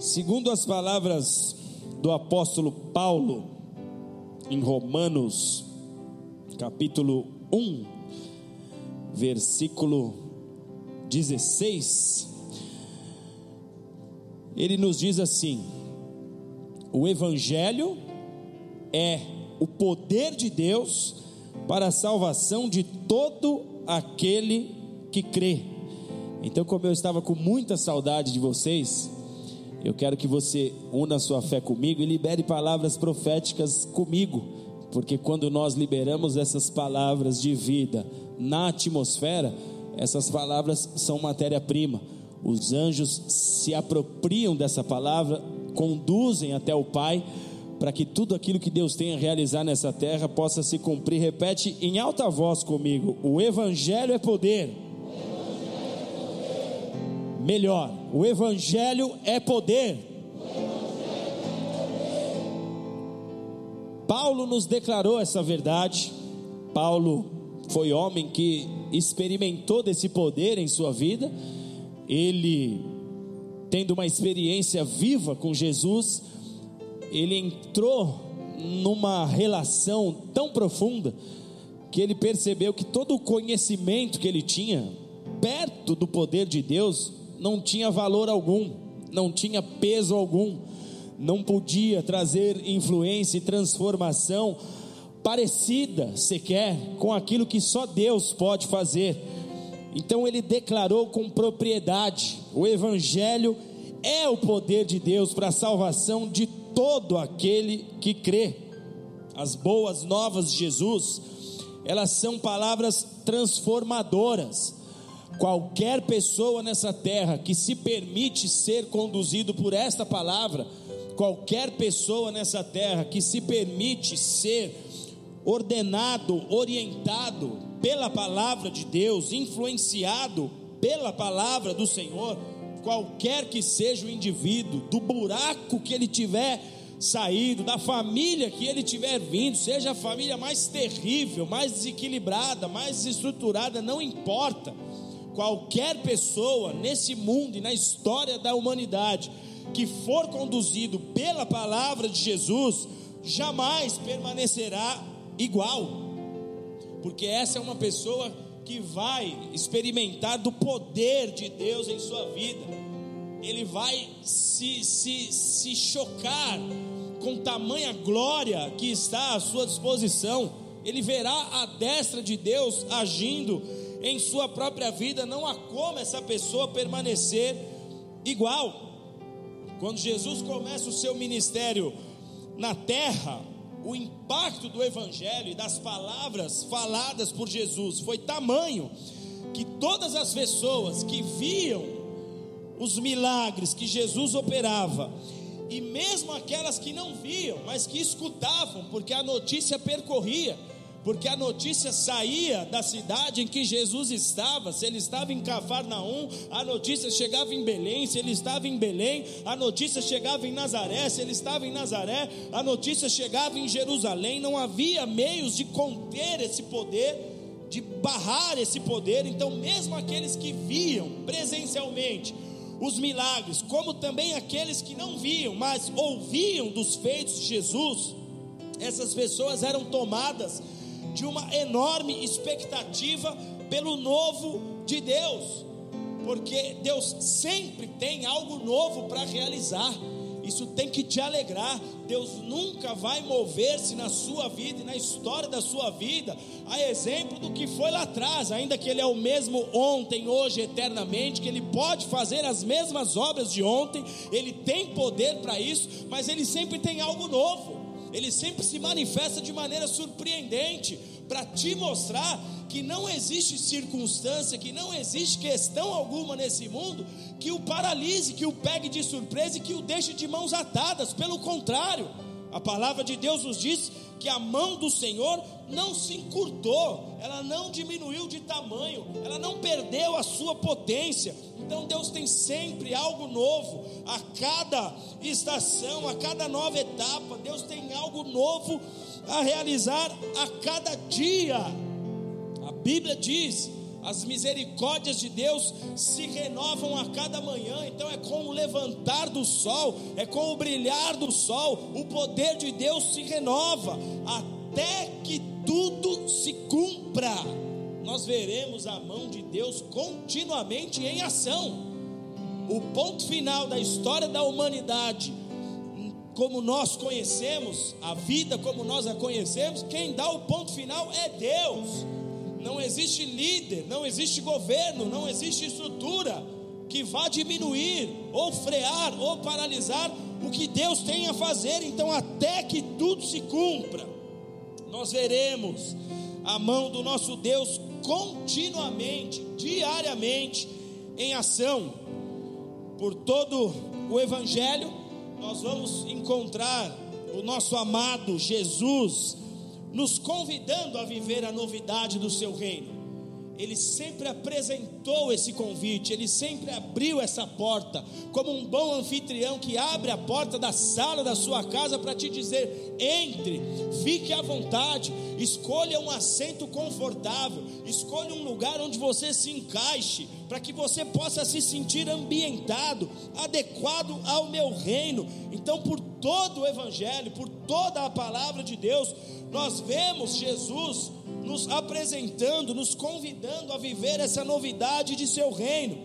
Segundo as palavras do apóstolo Paulo, em Romanos, capítulo 1, versículo 16, ele nos diz assim: o Evangelho é o poder de Deus para a salvação de todo aquele que crê. Então, como eu estava com muita saudade de vocês, eu quero que você una sua fé comigo e libere palavras proféticas comigo, porque quando nós liberamos essas palavras de vida na atmosfera, essas palavras são matéria-prima. Os anjos se apropriam dessa palavra, conduzem até o Pai, para que tudo aquilo que Deus tem a realizar nessa terra possa se cumprir. Repete em alta voz comigo: o Evangelho é poder. Melhor, o Evangelho é poder. Paulo nos declarou essa verdade. Paulo foi homem que experimentou desse poder em sua vida. Ele, tendo uma experiência viva com Jesus, ele entrou numa relação tão profunda que ele percebeu que todo o conhecimento que ele tinha perto do poder de Deus não tinha valor algum, não tinha peso algum, não podia trazer influência e transformação parecida sequer com aquilo que só Deus pode fazer. Então ele declarou com propriedade: o Evangelho é o poder de Deus para a salvação de todo aquele que crê. As boas novas de Jesus, elas são palavras transformadoras Qualquer pessoa nessa terra que se permite ser conduzido por esta palavra, qualquer pessoa nessa terra que se permite ser ordenado, orientado pela palavra de Deus, influenciado pela palavra do Senhor, qualquer que seja o indivíduo, do buraco que ele tiver saído, da família que ele tiver vindo, seja a família mais terrível, mais desequilibrada, mais desestruturada, não importa qualquer pessoa nesse mundo e na história da humanidade que for conduzido pela palavra de Jesus, jamais permanecerá igual, porque essa é uma pessoa que vai experimentar do poder de Deus em sua vida, ele vai se, se, se chocar com tamanha glória que está à sua disposição, ele verá a destra de Deus agindo em sua própria vida, não há como essa pessoa permanecer igual. Quando Jesus começa o seu ministério na terra, o impacto do Evangelho e das palavras faladas por Jesus foi tamanho que todas as pessoas que viam os milagres que Jesus operava, e mesmo aquelas que não viam, mas que escutavam, porque a notícia percorria, porque a notícia saía da cidade em que Jesus estava, se ele estava em Cafarnaum, a notícia chegava em Belém, se ele estava em Belém, a notícia chegava em Nazaré, se ele estava em Nazaré, a notícia chegava em Jerusalém, não havia meios de conter esse poder, de barrar esse poder, então, mesmo aqueles que viam presencialmente os milagres, como também aqueles que não viam, mas ouviam dos feitos de Jesus, essas pessoas eram tomadas de uma enorme expectativa pelo novo de Deus, porque Deus sempre tem algo novo para realizar. Isso tem que te alegrar. Deus nunca vai mover-se na sua vida e na história da sua vida, a exemplo do que foi lá atrás, ainda que Ele é o mesmo ontem, hoje, eternamente, que Ele pode fazer as mesmas obras de ontem, Ele tem poder para isso, mas Ele sempre tem algo novo ele sempre se manifesta de maneira surpreendente para te mostrar que não existe circunstância, que não existe questão alguma nesse mundo que o paralise, que o pegue de surpresa e que o deixe de mãos atadas. Pelo contrário, a palavra de Deus nos diz que a mão do Senhor não se encurtou, ela não diminuiu de tamanho, ela não perdeu a sua potência. Então Deus tem sempre algo novo, a cada estação, a cada nova etapa, Deus tem algo novo a realizar a cada dia. A Bíblia diz as misericórdias de Deus se renovam a cada manhã. Então é com o levantar do sol, é com o brilhar do sol, o poder de Deus se renova até que tudo se cumpra. Nós veremos a mão de Deus continuamente em ação. O ponto final da história da humanidade, como nós conhecemos, a vida como nós a conhecemos, quem dá o ponto final é Deus. Não existe líder, não existe governo, não existe estrutura que vá diminuir, ou frear, ou paralisar o que Deus tem a fazer. Então, até que tudo se cumpra, nós veremos a mão do nosso Deus continuamente, diariamente, em ação. Por todo o Evangelho, nós vamos encontrar o nosso amado Jesus nos convidando a viver a novidade do seu reino. Ele sempre apresentou esse convite, ele sempre abriu essa porta, como um bom anfitrião que abre a porta da sala da sua casa para te dizer: entre, fique à vontade, escolha um assento confortável, escolha um lugar onde você se encaixe, para que você possa se sentir ambientado, adequado ao meu reino. Então, por todo o Evangelho, por toda a palavra de Deus, nós vemos Jesus nos apresentando, nos convidando a viver essa novidade de seu reino.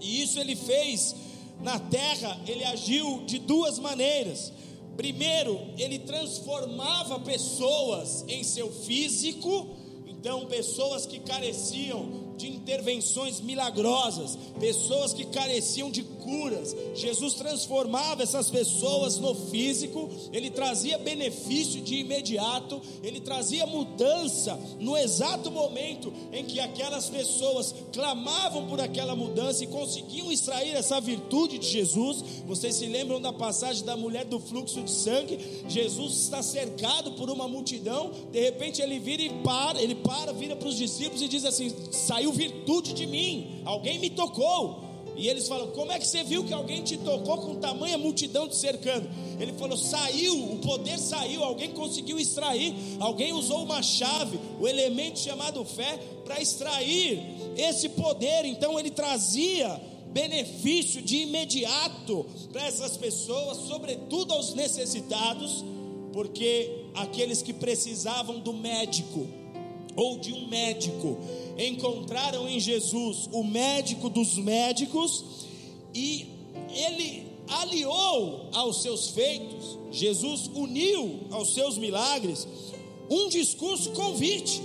E isso ele fez na terra, ele agiu de duas maneiras. Primeiro, ele transformava pessoas em seu físico, então pessoas que careciam de intervenções milagrosas, pessoas que careciam de curas. Jesus transformava essas pessoas no físico, ele trazia benefício de imediato, ele trazia mudança no exato momento em que aquelas pessoas clamavam por aquela mudança e conseguiam extrair essa virtude de Jesus. Vocês se lembram da passagem da mulher do fluxo de sangue? Jesus está cercado por uma multidão, de repente ele vira e para, ele para, vira para os discípulos e diz assim: saiu saiu virtude de mim, alguém me tocou. E eles falam: Como é que você viu que alguém te tocou com tamanha multidão te cercando? Ele falou: Saiu, o poder saiu, alguém conseguiu extrair, alguém usou uma chave, o elemento chamado fé, para extrair esse poder. Então ele trazia benefício de imediato para essas pessoas, sobretudo aos necessitados, porque aqueles que precisavam do médico ou de um médico encontraram em Jesus o médico dos médicos e ele aliou aos seus feitos, Jesus uniu aos seus milagres um discurso convite.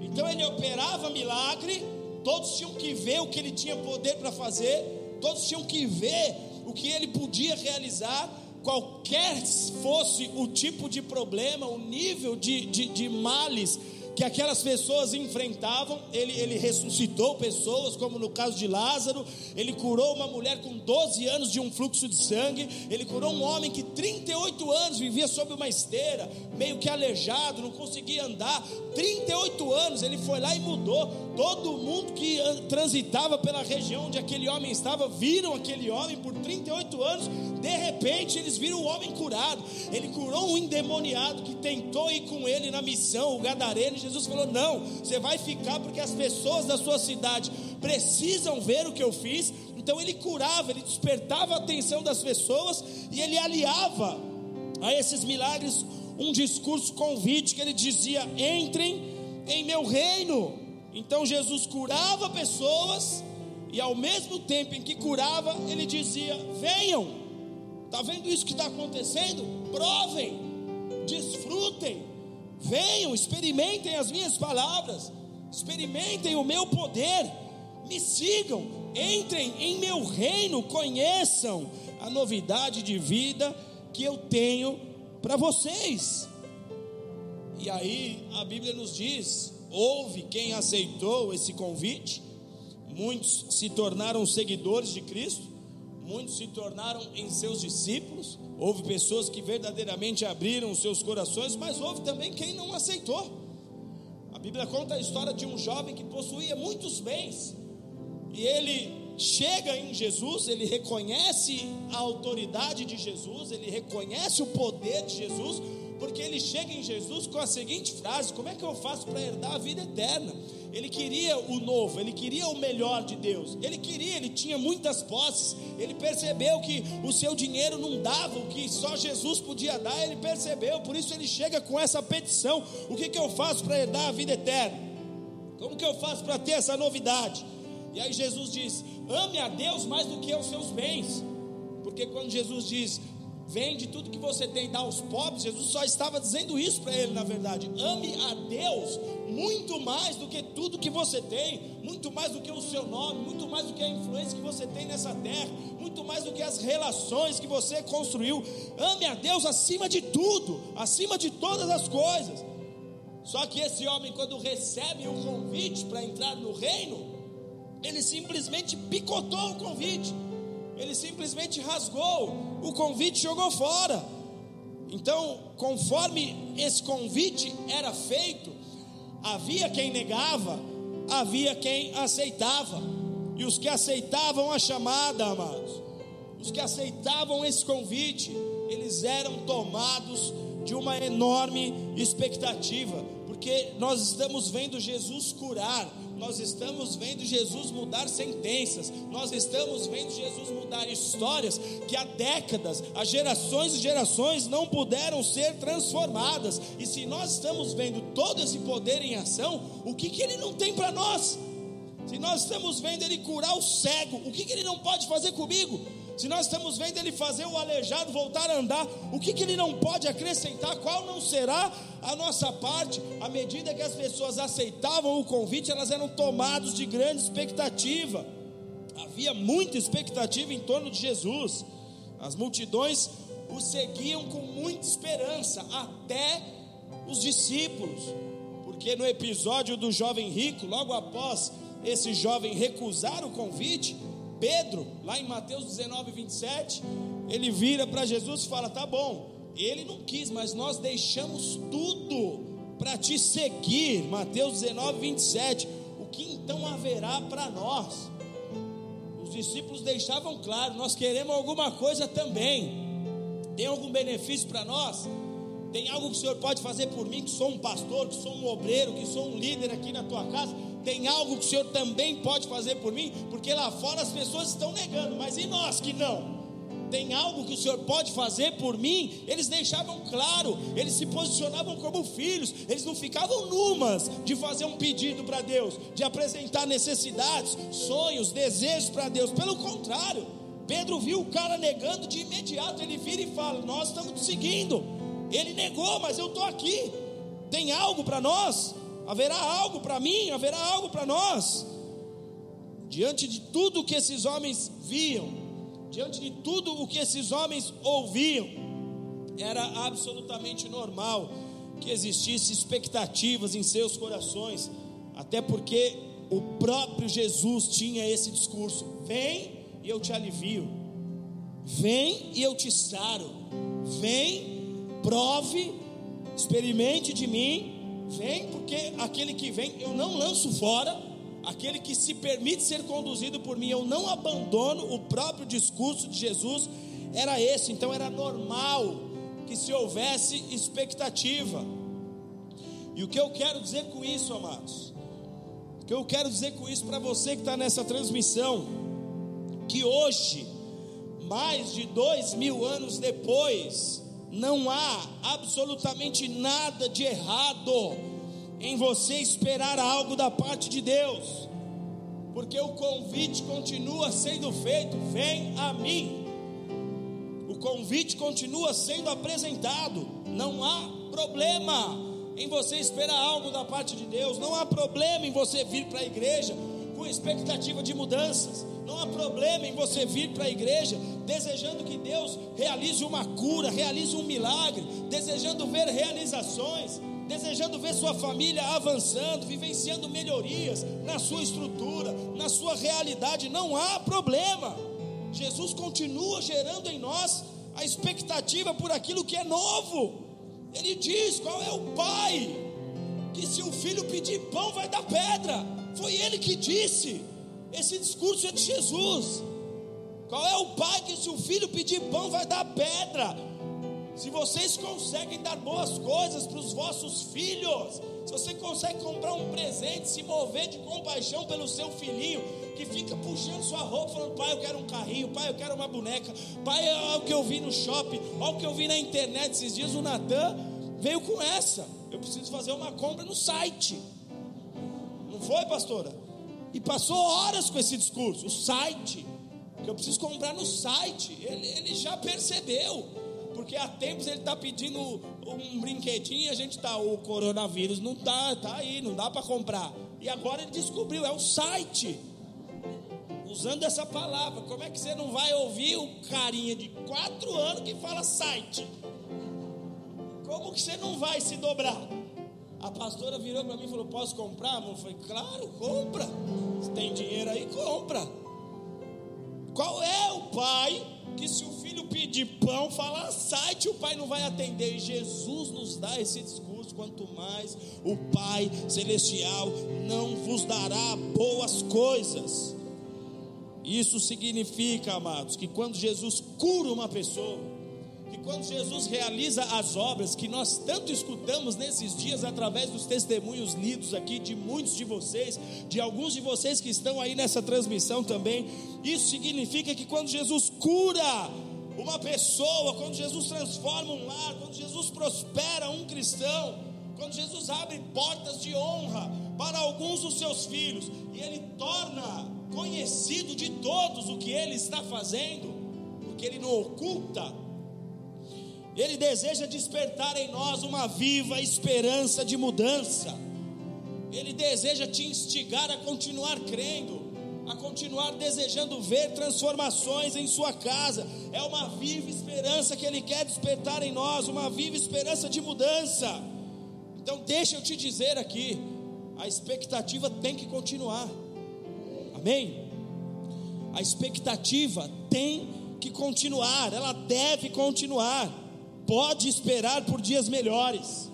Então ele operava milagre, todos tinham que ver o que ele tinha poder para fazer, todos tinham que ver o que ele podia realizar, qualquer fosse o tipo de problema, o nível de, de, de males que aquelas pessoas enfrentavam. Ele, ele ressuscitou pessoas, como no caso de Lázaro. Ele curou uma mulher com 12 anos de um fluxo de sangue. Ele curou um homem que 38 anos vivia sob uma esteira, meio que aleijado, não conseguia andar. 38 anos ele foi lá e mudou. Todo mundo que transitava pela região onde aquele homem estava, viram aquele homem por 38 anos. De repente, eles viram o homem curado. Ele curou um endemoniado que tentou ir com ele na missão, o gadareno Jesus falou: Não, você vai ficar porque as pessoas da sua cidade precisam ver o que eu fiz. Então ele curava, ele despertava a atenção das pessoas e ele aliava a esses milagres um discurso convite que ele dizia: Entrem em meu reino. Então Jesus curava pessoas e ao mesmo tempo em que curava, ele dizia: Venham. Está vendo isso que está acontecendo? Provem, desfrutem. Venham, experimentem as minhas palavras, experimentem o meu poder, me sigam, entrem em meu reino, conheçam a novidade de vida que eu tenho para vocês. E aí a Bíblia nos diz: houve quem aceitou esse convite, muitos se tornaram seguidores de Cristo, muitos se tornaram em seus discípulos, houve pessoas que verdadeiramente abriram seus corações, mas houve também quem não aceitou. A Bíblia conta a história de um jovem que possuía muitos bens, e ele chega em Jesus, ele reconhece a autoridade de Jesus, ele reconhece o poder de Jesus, porque ele chega em Jesus com a seguinte frase: Como é que eu faço para herdar a vida eterna? Ele queria o novo, ele queria o melhor de Deus, ele queria, ele tinha muitas posses, ele percebeu que o seu dinheiro não dava, o que só Jesus podia dar, ele percebeu, por isso ele chega com essa petição: o que, que eu faço para herdar a vida eterna? Como que eu faço para ter essa novidade? E aí Jesus diz: ame a Deus mais do que os seus bens, porque quando Jesus diz, vende tudo que você tem e dá aos pobres, Jesus só estava dizendo isso para ele, na verdade. Ame a Deus muito mais do que tudo que você tem, muito mais do que o seu nome, muito mais do que a influência que você tem nessa terra, muito mais do que as relações que você construiu. Ame a Deus acima de tudo, acima de todas as coisas. Só que esse homem, quando recebe o convite para entrar no reino, ele simplesmente picotou o convite ele simplesmente rasgou o convite e jogou fora. Então, conforme esse convite era feito, havia quem negava, havia quem aceitava. E os que aceitavam a chamada, amados, os que aceitavam esse convite, eles eram tomados de uma enorme expectativa, porque nós estamos vendo Jesus curar, nós estamos vendo Jesus mudar sentenças, nós estamos vendo Jesus mudar histórias que há décadas, há gerações e gerações não puderam ser transformadas. E se nós estamos vendo todo esse poder em ação, o que, que ele não tem para nós? Se nós estamos vendo ele curar o cego, o que, que ele não pode fazer comigo? Se nós estamos vendo ele fazer o aleijado voltar a andar, o que, que ele não pode acrescentar? Qual não será a nossa parte? À medida que as pessoas aceitavam o convite, elas eram tomadas de grande expectativa. Havia muita expectativa em torno de Jesus. As multidões o seguiam com muita esperança, até os discípulos. Porque no episódio do jovem rico, logo após esse jovem recusar o convite, Pedro, lá em Mateus 19, 27, ele vira para Jesus e fala: Tá bom, ele não quis, mas nós deixamos tudo para te seguir. Mateus 19, 27. O que então haverá para nós? Os discípulos deixavam claro: Nós queremos alguma coisa também. Tem algum benefício para nós? Tem algo que o Senhor pode fazer por mim, que sou um pastor, que sou um obreiro, que sou um líder aqui na tua casa? Tem algo que o Senhor também pode fazer por mim? Porque lá fora as pessoas estão negando, mas e nós que não? Tem algo que o Senhor pode fazer por mim? Eles deixavam claro, eles se posicionavam como filhos, eles não ficavam numas de fazer um pedido para Deus, de apresentar necessidades, sonhos, desejos para Deus. Pelo contrário, Pedro viu o cara negando de imediato, ele vira e fala: Nós estamos te seguindo. Ele negou, mas eu estou aqui. Tem algo para nós? Haverá algo para mim, haverá algo para nós. Diante de tudo o que esses homens viam, diante de tudo o que esses homens ouviam, era absolutamente normal que existisse expectativas em seus corações, até porque o próprio Jesus tinha esse discurso: vem e eu te alivio, vem e eu te saro, vem, prove, experimente de mim Vem, porque aquele que vem eu não lanço fora, aquele que se permite ser conduzido por mim, eu não abandono. O próprio discurso de Jesus era esse, então era normal que se houvesse expectativa. E o que eu quero dizer com isso, amados? O que eu quero dizer com isso para você que está nessa transmissão? Que hoje, mais de dois mil anos depois, não há absolutamente nada de errado em você esperar algo da parte de Deus, porque o convite continua sendo feito: vem a mim. O convite continua sendo apresentado, não há problema em você esperar algo da parte de Deus, não há problema em você vir para a igreja com expectativa de mudanças, não há problema em você vir para a igreja desejando que Deus realize uma cura, realize um milagre, desejando ver realizações, desejando ver sua família avançando, vivenciando melhorias na sua estrutura, na sua realidade. Não há problema. Jesus continua gerando em nós a expectativa por aquilo que é novo. Ele diz: qual é o pai que se o filho pedir pão vai dar pedra? Foi ele que disse. Esse discurso é de Jesus. Qual é o pai que, se o filho pedir pão, vai dar pedra? se vocês conseguem dar boas coisas para os vossos filhos, se você consegue comprar um presente, se mover de compaixão pelo seu filhinho, que fica puxando sua roupa, falando: pai, eu quero um carrinho, pai, eu quero uma boneca, pai, olha o que eu vi no shopping, olha o que eu vi na internet esses dias. O Natan veio com essa: eu preciso fazer uma compra no site. Não foi, pastora? E passou horas com esse discurso: o site, que eu preciso comprar no site. Ele, ele já percebeu porque há tempos ele está pedindo um brinquedinho e a gente está, o coronavírus não está, tá aí, não dá para comprar. E agora ele descobriu, é o site. Usando essa palavra, como é que você não vai ouvir o carinha de quatro anos que fala site? Como que você não vai se dobrar? A pastora virou para mim e falou: Posso comprar? Eu falei: Claro, compra. Se tem dinheiro aí, compra. Qual é o pai que se o filho pedir pão, fala site, o pai não vai atender. E Jesus nos dá esse discurso: quanto mais o Pai Celestial não vos dará boas coisas. Isso significa, amados, que quando Jesus cura uma pessoa, que quando Jesus realiza as obras que nós tanto escutamos nesses dias através dos testemunhos lidos aqui de muitos de vocês, de alguns de vocês que estão aí nessa transmissão também, isso significa que quando Jesus cura uma pessoa, quando Jesus transforma um lar, quando Jesus prospera um cristão, quando Jesus abre portas de honra para alguns dos seus filhos e ele torna conhecido de todos o que ele está fazendo, porque ele não oculta. Ele deseja despertar em nós uma viva esperança de mudança. Ele deseja te instigar a continuar crendo a continuar desejando ver transformações em sua casa. É uma viva esperança que Ele quer despertar em nós, uma viva esperança de mudança. Então, deixa eu te dizer aqui: a expectativa tem que continuar, amém? A expectativa tem que continuar, ela deve continuar. Pode esperar por dias melhores.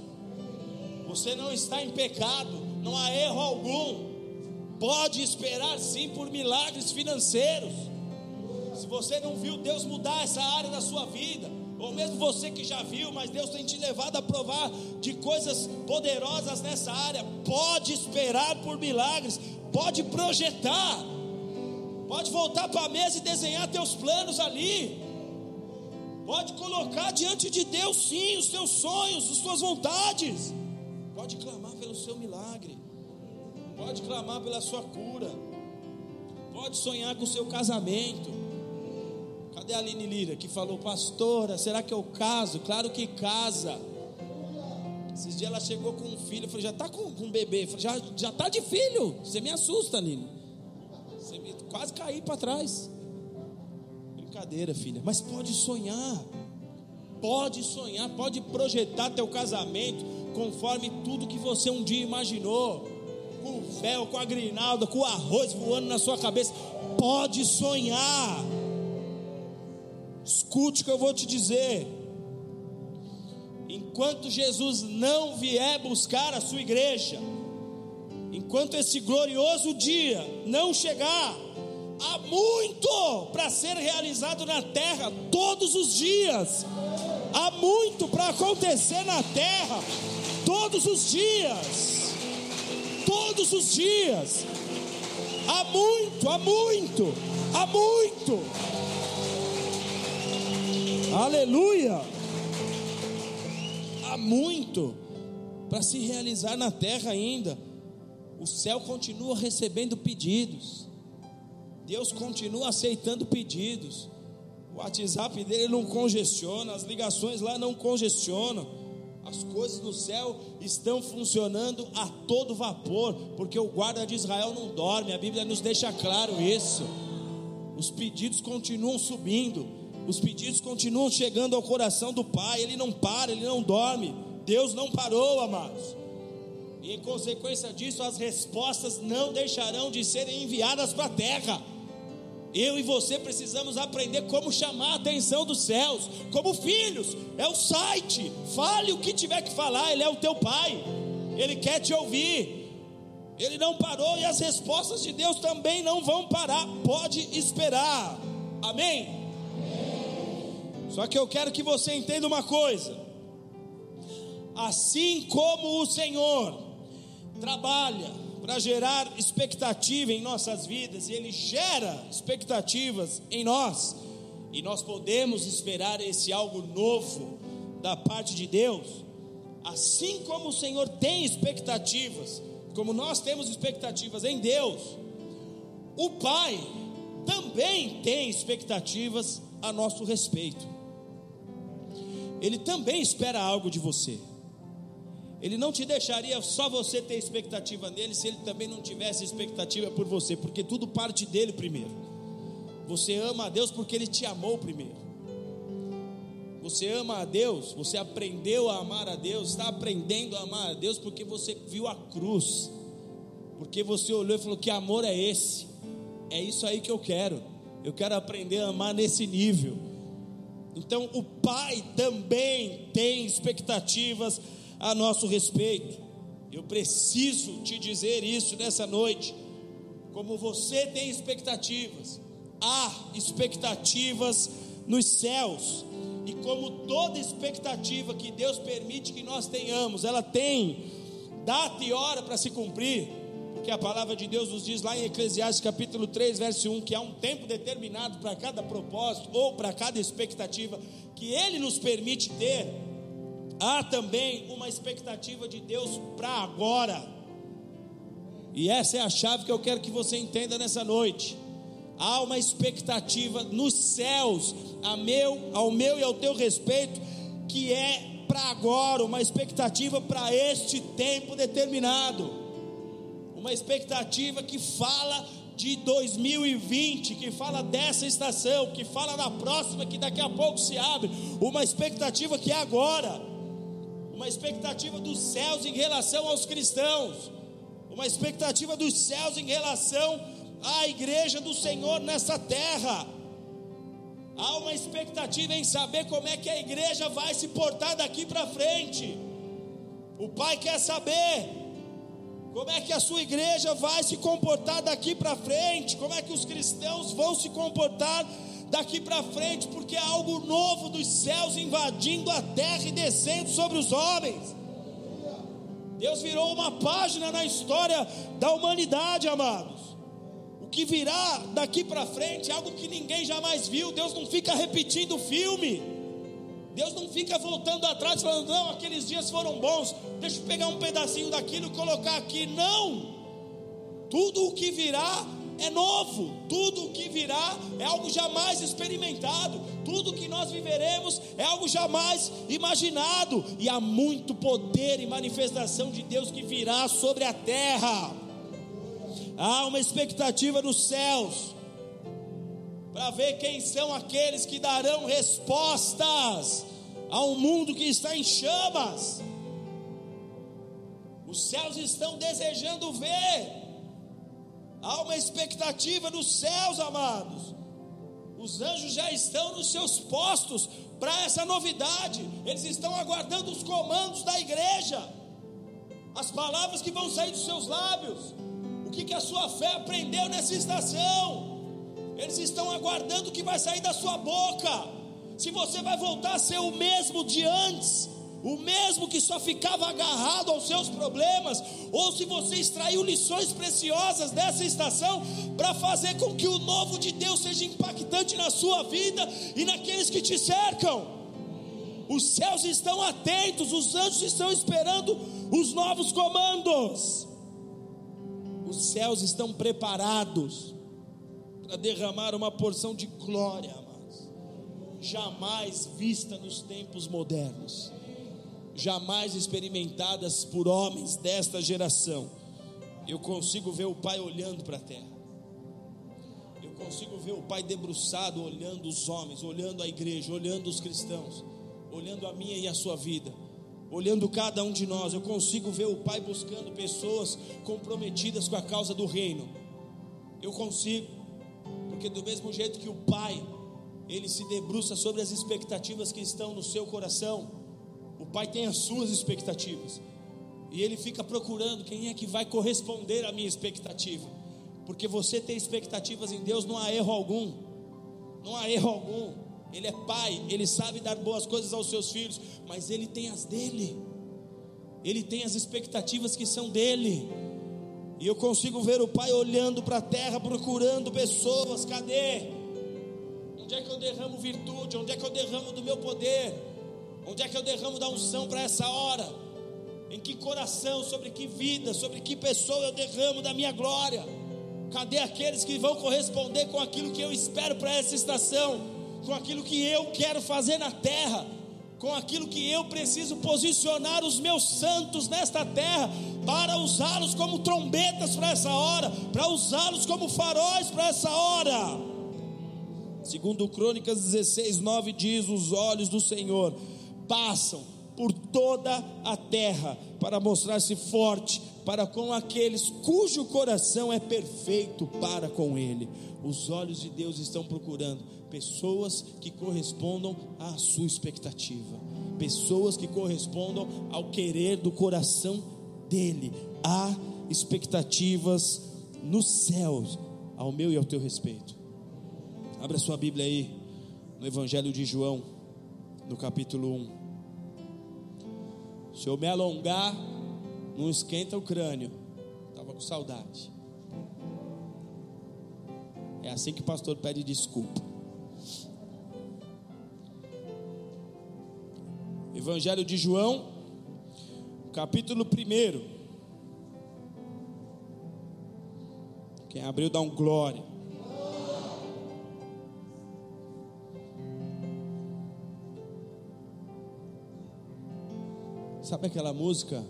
Você não está em pecado, não há erro algum pode esperar sim por milagres financeiros. Se você não viu Deus mudar essa área da sua vida, ou mesmo você que já viu, mas Deus tem te levado a provar de coisas poderosas nessa área, pode esperar por milagres, pode projetar, pode voltar para a mesa e desenhar teus planos ali, pode colocar diante de Deus sim os teus sonhos, as suas vontades, pode clamar pelo seu milagre. Pode clamar pela sua cura. Pode sonhar com o seu casamento. Cadê a Aline Lira que falou, pastora, será que eu caso? Claro que casa. Esses dias ela chegou com um filho, eu falei, já está com, com um bebê? Falei, já, já tá de filho. Você me assusta, Aline. Você me, quase caí para trás. Brincadeira, filha. Mas pode sonhar. Pode sonhar, pode projetar teu casamento conforme tudo que você um dia imaginou com o véu, com a grinalda, com o arroz voando na sua cabeça. Pode sonhar. Escute o que eu vou te dizer. Enquanto Jesus não vier buscar a sua igreja, enquanto esse glorioso dia não chegar, há muito para ser realizado na terra todos os dias. Há muito para acontecer na terra todos os dias todos os dias. Há muito, há muito, há muito. Aleluia! Há muito para se realizar na terra ainda. O céu continua recebendo pedidos. Deus continua aceitando pedidos. O WhatsApp dele não congestiona, as ligações lá não congestionam. As coisas no céu estão funcionando a todo vapor, porque o guarda de Israel não dorme, a Bíblia nos deixa claro isso. Os pedidos continuam subindo, os pedidos continuam chegando ao coração do Pai, ele não para, ele não dorme. Deus não parou, amados. E em consequência disso, as respostas não deixarão de serem enviadas para a terra. Eu e você precisamos aprender como chamar a atenção dos céus, como filhos. É o site. Fale o que tiver que falar, ele é o teu pai. Ele quer te ouvir. Ele não parou e as respostas de Deus também não vão parar. Pode esperar. Amém. Só que eu quero que você entenda uma coisa. Assim como o Senhor trabalha para gerar expectativa em nossas vidas, e Ele gera expectativas em nós, e nós podemos esperar esse algo novo da parte de Deus, assim como o Senhor tem expectativas, como nós temos expectativas em Deus, o Pai também tem expectativas a nosso respeito. Ele também espera algo de você. Ele não te deixaria só você ter expectativa nele se ele também não tivesse expectativa por você, porque tudo parte dele primeiro. Você ama a Deus porque ele te amou primeiro. Você ama a Deus, você aprendeu a amar a Deus, está aprendendo a amar a Deus porque você viu a cruz, porque você olhou e falou: Que amor é esse? É isso aí que eu quero. Eu quero aprender a amar nesse nível. Então, o Pai também tem expectativas a nosso respeito. Eu preciso te dizer isso nessa noite. Como você tem expectativas, há expectativas nos céus. E como toda expectativa que Deus permite que nós tenhamos, ela tem data e hora para se cumprir. Porque a palavra de Deus nos diz lá em Eclesiastes capítulo 3, verso 1, que há um tempo determinado para cada propósito ou para cada expectativa que Ele nos permite ter há também uma expectativa de Deus para agora. E essa é a chave que eu quero que você entenda nessa noite. Há uma expectativa nos céus, a meu, ao meu e ao teu respeito, que é para agora, uma expectativa para este tempo determinado. Uma expectativa que fala de 2020, que fala dessa estação, que fala da próxima, que daqui a pouco se abre, uma expectativa que é agora uma expectativa dos céus em relação aos cristãos, uma expectativa dos céus em relação à igreja do Senhor nessa terra. Há uma expectativa em saber como é que a igreja vai se portar daqui para frente. O pai quer saber como é que a sua igreja vai se comportar daqui para frente, como é que os cristãos vão se comportar daqui para frente, porque há algo novo dos céus invadindo a terra e descendo sobre os homens. Deus virou uma página na história da humanidade, amados. O que virá daqui para frente é algo que ninguém jamais viu. Deus não fica repetindo o filme. Deus não fica voltando atrás falando, não, aqueles dias foram bons, deixa eu pegar um pedacinho daquilo e colocar aqui. Não! Tudo o que virá é novo, tudo o que virá é algo jamais experimentado, tudo que nós viveremos é algo jamais imaginado, e há muito poder e manifestação de Deus que virá sobre a terra. Há uma expectativa nos céus para ver quem são aqueles que darão respostas a um mundo que está em chamas. Os céus estão desejando ver Há uma expectativa nos céus, amados. Os anjos já estão nos seus postos para essa novidade. Eles estão aguardando os comandos da igreja. As palavras que vão sair dos seus lábios. O que, que a sua fé aprendeu nessa estação? Eles estão aguardando o que vai sair da sua boca. Se você vai voltar a ser o mesmo de antes o mesmo que só ficava agarrado aos seus problemas, ou se você extraiu lições preciosas dessa estação para fazer com que o novo de Deus seja impactante na sua vida e naqueles que te cercam. Os céus estão atentos, os anjos estão esperando os novos comandos. Os céus estão preparados para derramar uma porção de glória, amados, jamais vista nos tempos modernos jamais experimentadas por homens desta geração. Eu consigo ver o Pai olhando para a terra. Eu consigo ver o Pai debruçado, olhando os homens, olhando a igreja, olhando os cristãos, olhando a minha e a sua vida, olhando cada um de nós. Eu consigo ver o Pai buscando pessoas comprometidas com a causa do reino. Eu consigo, porque do mesmo jeito que o Pai, ele se debruça sobre as expectativas que estão no seu coração, pai tem as suas expectativas. E ele fica procurando quem é que vai corresponder à minha expectativa. Porque você tem expectativas em Deus, não há erro algum. Não há erro algum. Ele é pai, ele sabe dar boas coisas aos seus filhos, mas ele tem as dele. Ele tem as expectativas que são dele. E eu consigo ver o pai olhando para a terra, procurando pessoas. Cadê? Onde é que eu derramo virtude? Onde é que eu derramo do meu poder? Onde é que eu derramo da unção para essa hora? Em que coração, sobre que vida, sobre que pessoa eu derramo da minha glória? Cadê aqueles que vão corresponder com aquilo que eu espero para essa estação? Com aquilo que eu quero fazer na terra? Com aquilo que eu preciso posicionar os meus santos nesta terra para usá-los como trombetas para essa hora, para usá-los como faróis para essa hora. Segundo Crônicas 16, 9 diz: Os olhos do Senhor passam por toda a terra para mostrar-se forte para com aqueles cujo coração é perfeito para com Ele. Os olhos de Deus estão procurando pessoas que correspondam à sua expectativa, pessoas que correspondam ao querer do coração dele. Há expectativas nos céus ao meu e ao teu respeito. Abra sua Bíblia aí no Evangelho de João, no capítulo 1. Se eu me alongar, não esquenta o crânio. Estava com saudade. É assim que o pastor pede desculpa. Evangelho de João, capítulo 1. Quem abriu, dá um glória. Sabe aquela música?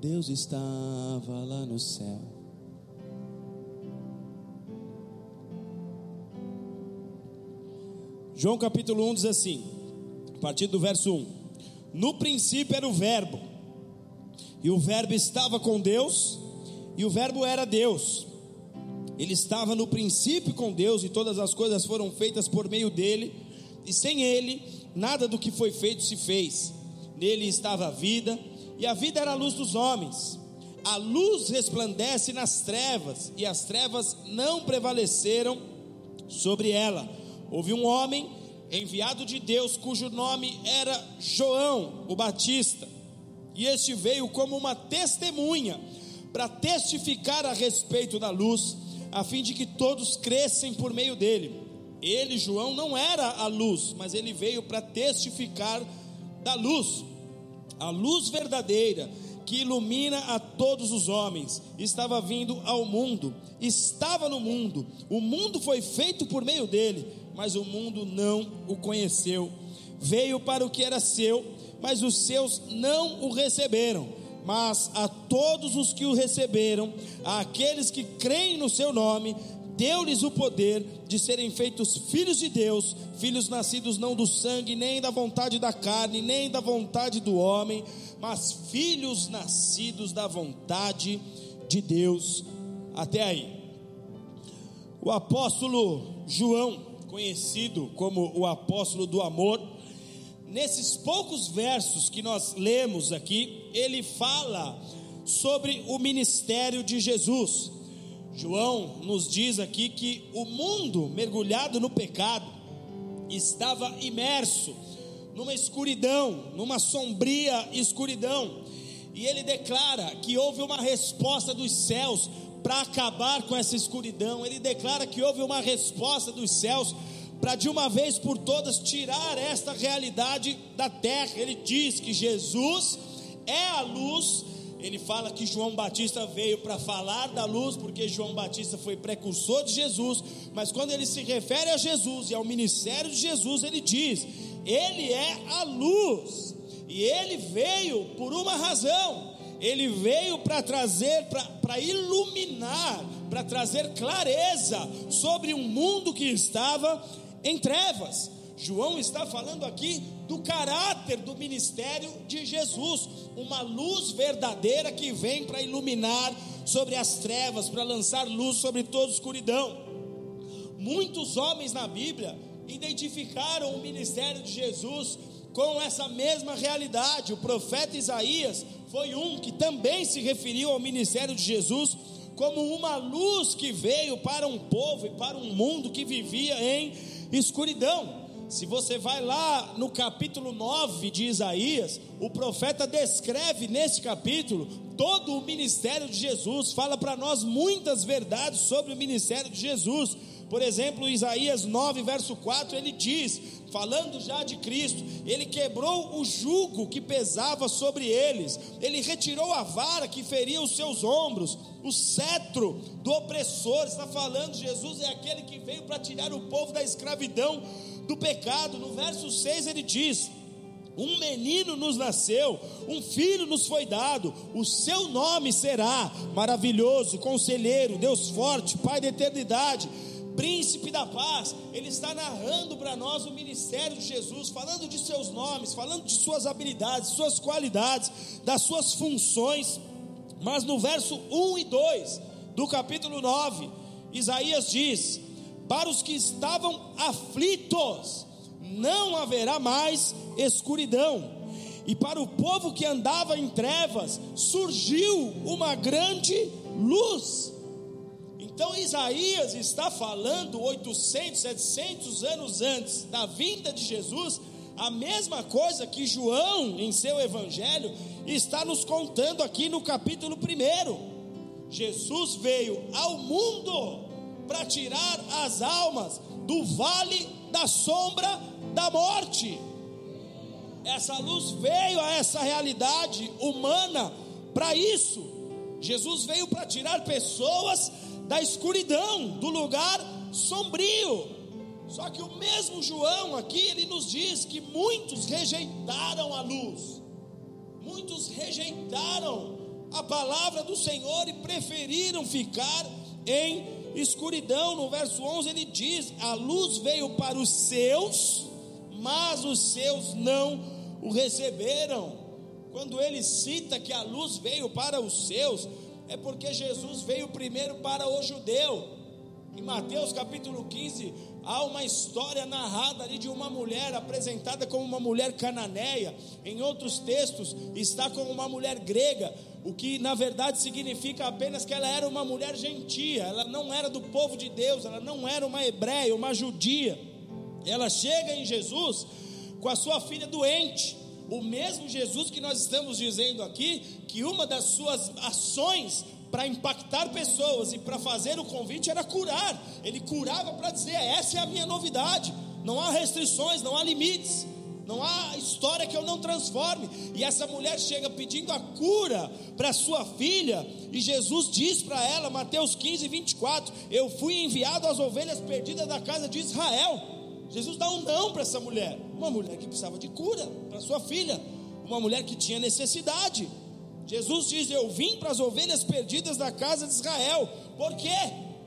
Deus estava lá no céu. João capítulo 1 diz assim, a partir do verso 1: No princípio era o Verbo, e o Verbo estava com Deus, e o Verbo era Deus. Ele estava no princípio com Deus, e todas as coisas foram feitas por meio dele, e sem ele, nada do que foi feito se fez nele estava a vida, e a vida era a luz dos homens. A luz resplandece nas trevas, e as trevas não prevaleceram sobre ela. Houve um homem enviado de Deus, cujo nome era João, o Batista, e este veio como uma testemunha, para testificar a respeito da luz, a fim de que todos crescem por meio dele. Ele, João, não era a luz, mas ele veio para testificar da luz. A luz verdadeira que ilumina a todos os homens estava vindo ao mundo, estava no mundo, o mundo foi feito por meio dele, mas o mundo não o conheceu. Veio para o que era seu, mas os seus não o receberam. Mas a todos os que o receberam, àqueles que creem no seu nome, deu-lhes o poder de serem feitos filhos de Deus, filhos nascidos não do sangue, nem da vontade da carne, nem da vontade do homem, mas filhos nascidos da vontade de Deus. Até aí. O apóstolo João, conhecido como o apóstolo do amor, nesses poucos versos que nós lemos aqui, ele fala sobre o ministério de Jesus. João nos diz aqui que o mundo mergulhado no pecado estava imerso numa escuridão, numa sombria escuridão. E ele declara que houve uma resposta dos céus para acabar com essa escuridão. Ele declara que houve uma resposta dos céus para de uma vez por todas tirar esta realidade da terra. Ele diz que Jesus é a luz ele fala que João Batista veio para falar da luz, porque João Batista foi precursor de Jesus, mas quando ele se refere a Jesus e ao ministério de Jesus, ele diz: Ele é a luz, e ele veio por uma razão, ele veio para trazer, para iluminar, para trazer clareza sobre um mundo que estava em trevas. João está falando aqui do caráter do ministério de Jesus, uma luz verdadeira que vem para iluminar sobre as trevas, para lançar luz sobre toda escuridão. Muitos homens na Bíblia identificaram o ministério de Jesus com essa mesma realidade. O profeta Isaías foi um que também se referiu ao ministério de Jesus como uma luz que veio para um povo e para um mundo que vivia em escuridão. Se você vai lá no capítulo 9 de Isaías, o profeta descreve nesse capítulo todo o ministério de Jesus, fala para nós muitas verdades sobre o ministério de Jesus. Por exemplo, Isaías 9, verso 4, ele diz: falando já de Cristo, ele quebrou o jugo que pesava sobre eles, ele retirou a vara que feria os seus ombros, o cetro do opressor. Está falando, Jesus é aquele que veio para tirar o povo da escravidão do pecado. No verso 6 ele diz: um menino nos nasceu, um filho nos foi dado, o seu nome será maravilhoso, conselheiro, Deus forte, Pai da eternidade príncipe da paz, ele está narrando para nós o ministério de Jesus, falando de seus nomes, falando de suas habilidades, suas qualidades, das suas funções. Mas no verso 1 e 2 do capítulo 9, Isaías diz: Para os que estavam aflitos, não haverá mais escuridão, e para o povo que andava em trevas, surgiu uma grande luz. Então Isaías está falando 800, 700 anos antes da vinda de Jesus, a mesma coisa que João, em seu evangelho, está nos contando aqui no capítulo 1. Jesus veio ao mundo para tirar as almas do vale da sombra da morte. Essa luz veio a essa realidade humana para isso. Jesus veio para tirar pessoas da escuridão, do lugar sombrio. Só que o mesmo João aqui, ele nos diz que muitos rejeitaram a luz, muitos rejeitaram a palavra do Senhor e preferiram ficar em escuridão. No verso 11 ele diz: A luz veio para os seus, mas os seus não o receberam. Quando ele cita que a luz veio para os seus, é porque Jesus veio primeiro para o judeu. Em Mateus capítulo 15, há uma história narrada ali de uma mulher apresentada como uma mulher cananeia. Em outros textos, está como uma mulher grega, o que na verdade significa apenas que ela era uma mulher gentia, ela não era do povo de Deus, ela não era uma hebreia, uma judia. Ela chega em Jesus com a sua filha doente o mesmo Jesus que nós estamos dizendo aqui, que uma das suas ações para impactar pessoas e para fazer o convite era curar. Ele curava para dizer: essa é a minha novidade. Não há restrições, não há limites. Não há história que eu não transforme. E essa mulher chega pedindo a cura para sua filha. E Jesus diz para ela, Mateus 15, 24: Eu fui enviado às ovelhas perdidas da casa de Israel. Jesus dá um não para essa mulher, uma mulher que precisava de cura para sua filha, uma mulher que tinha necessidade. Jesus diz: Eu vim para as ovelhas perdidas da casa de Israel. Por quê?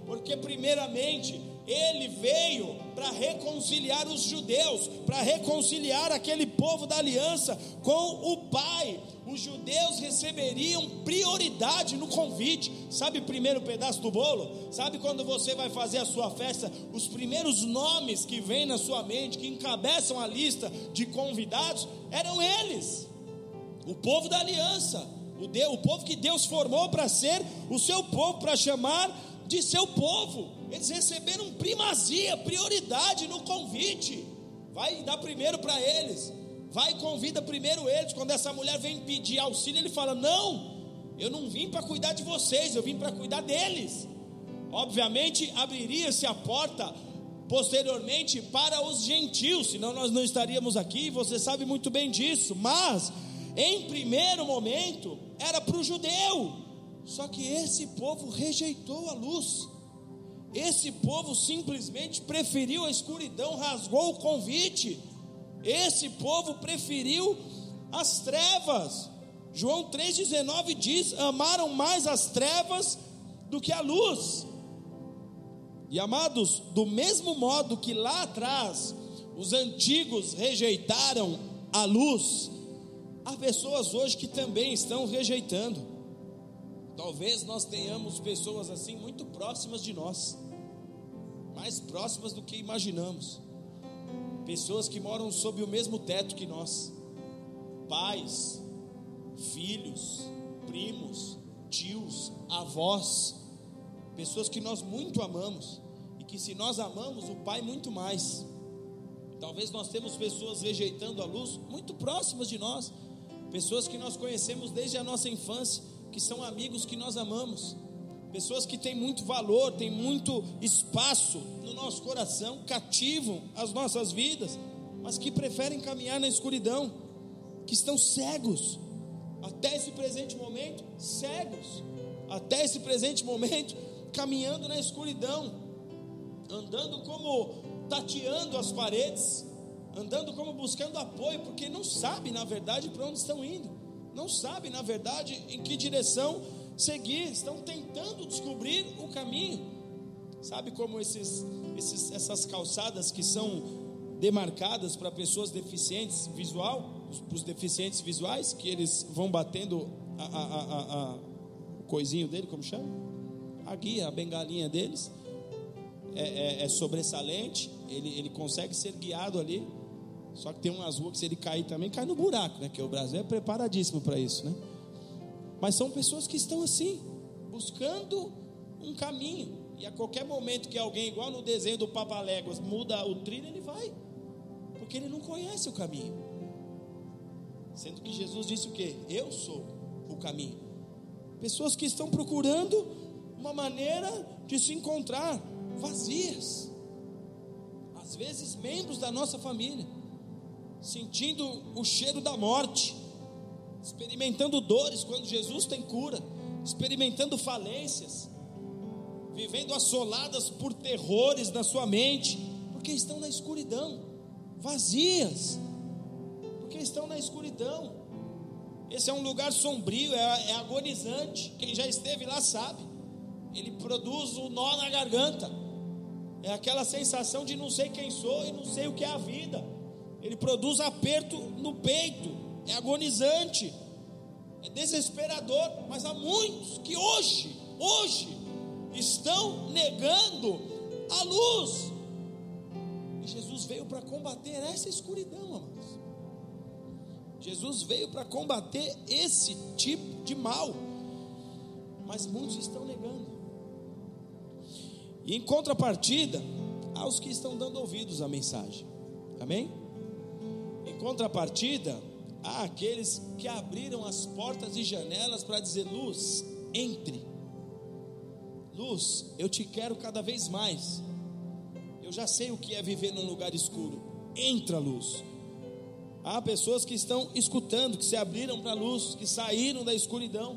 Porque, primeiramente, ele veio para reconciliar os judeus, para reconciliar aquele povo da aliança com o Pai. Os judeus receberiam prioridade no convite. Sabe o primeiro pedaço do bolo? Sabe quando você vai fazer a sua festa, os primeiros nomes que vêm na sua mente, que encabeçam a lista de convidados, eram eles. O povo da aliança, Deus, o povo que Deus formou para ser o seu povo, para chamar de seu povo. Eles receberam primazia, prioridade no convite. Vai dar primeiro para eles. Vai e convida primeiro eles. Quando essa mulher vem pedir auxílio, ele fala: Não, eu não vim para cuidar de vocês, eu vim para cuidar deles. Obviamente, abriria-se a porta posteriormente para os gentios, senão nós não estaríamos aqui, você sabe muito bem disso. Mas, em primeiro momento, era para o judeu. Só que esse povo rejeitou a luz. Esse povo simplesmente preferiu a escuridão, rasgou o convite. Esse povo preferiu as trevas. João 3,19 diz: amaram mais as trevas do que a luz. E amados, do mesmo modo que lá atrás os antigos rejeitaram a luz, há pessoas hoje que também estão rejeitando. Talvez nós tenhamos pessoas assim muito próximas de nós, mais próximas do que imaginamos. Pessoas que moram sob o mesmo teto que nós, pais, filhos, primos, tios, avós, pessoas que nós muito amamos e que se nós amamos o Pai muito mais, Talvez nós temos pessoas rejeitando a luz muito próximas de nós, pessoas que nós conhecemos desde a nossa infância, que são amigos que nós amamos, pessoas que têm muito valor, têm muito espaço no nosso coração, cativam as nossas vidas, mas que preferem caminhar na escuridão, que estão cegos, até esse presente momento, cegos, até esse presente momento, caminhando na escuridão, andando como tateando as paredes, andando como buscando apoio, porque não sabe na verdade para onde estão indo, não sabe na verdade em que direção seguir, estão tentando descobrir o caminho. Sabe como esses, esses essas calçadas que são demarcadas para pessoas deficientes visual, para os deficientes visuais, que eles vão batendo a, a, a, a, coisinho dele, como chama? A guia, a bengalinha deles é, é, é sobressalente, ele, ele consegue ser guiado ali. Só que tem umas ruas que se ele cair também, cai no buraco, né? Que o Brasil é preparadíssimo para isso, né? Mas são pessoas que estão assim, buscando um caminho. E a qualquer momento que alguém, igual no desenho do Papaléguas, muda o trilho, ele vai. Porque ele não conhece o caminho. Sendo que Jesus disse o quê? Eu sou o caminho. Pessoas que estão procurando uma maneira de se encontrar vazias. Às vezes, membros da nossa família, sentindo o cheiro da morte, experimentando dores quando Jesus tem cura, experimentando falências, vivendo assoladas por terrores na sua mente, porque estão na escuridão, vazias, porque estão na escuridão. Esse é um lugar sombrio, é, é agonizante. Quem já esteve lá sabe. Ele produz um nó na garganta. É aquela sensação de não sei quem sou e não sei o que é a vida. Ele produz aperto no peito, é agonizante, é desesperador. Mas há muitos que hoje, hoje, estão negando a luz. E Jesus veio para combater essa escuridão, amados. Jesus veio para combater esse tipo de mal. Mas muitos estão negando. E em contrapartida, há os que estão dando ouvidos à mensagem. Amém? Contrapartida, há aqueles que abriram as portas e janelas para dizer: luz, entre. Luz, eu te quero cada vez mais. Eu já sei o que é viver num lugar escuro. Entra, luz. Há pessoas que estão escutando, que se abriram para a luz, que saíram da escuridão.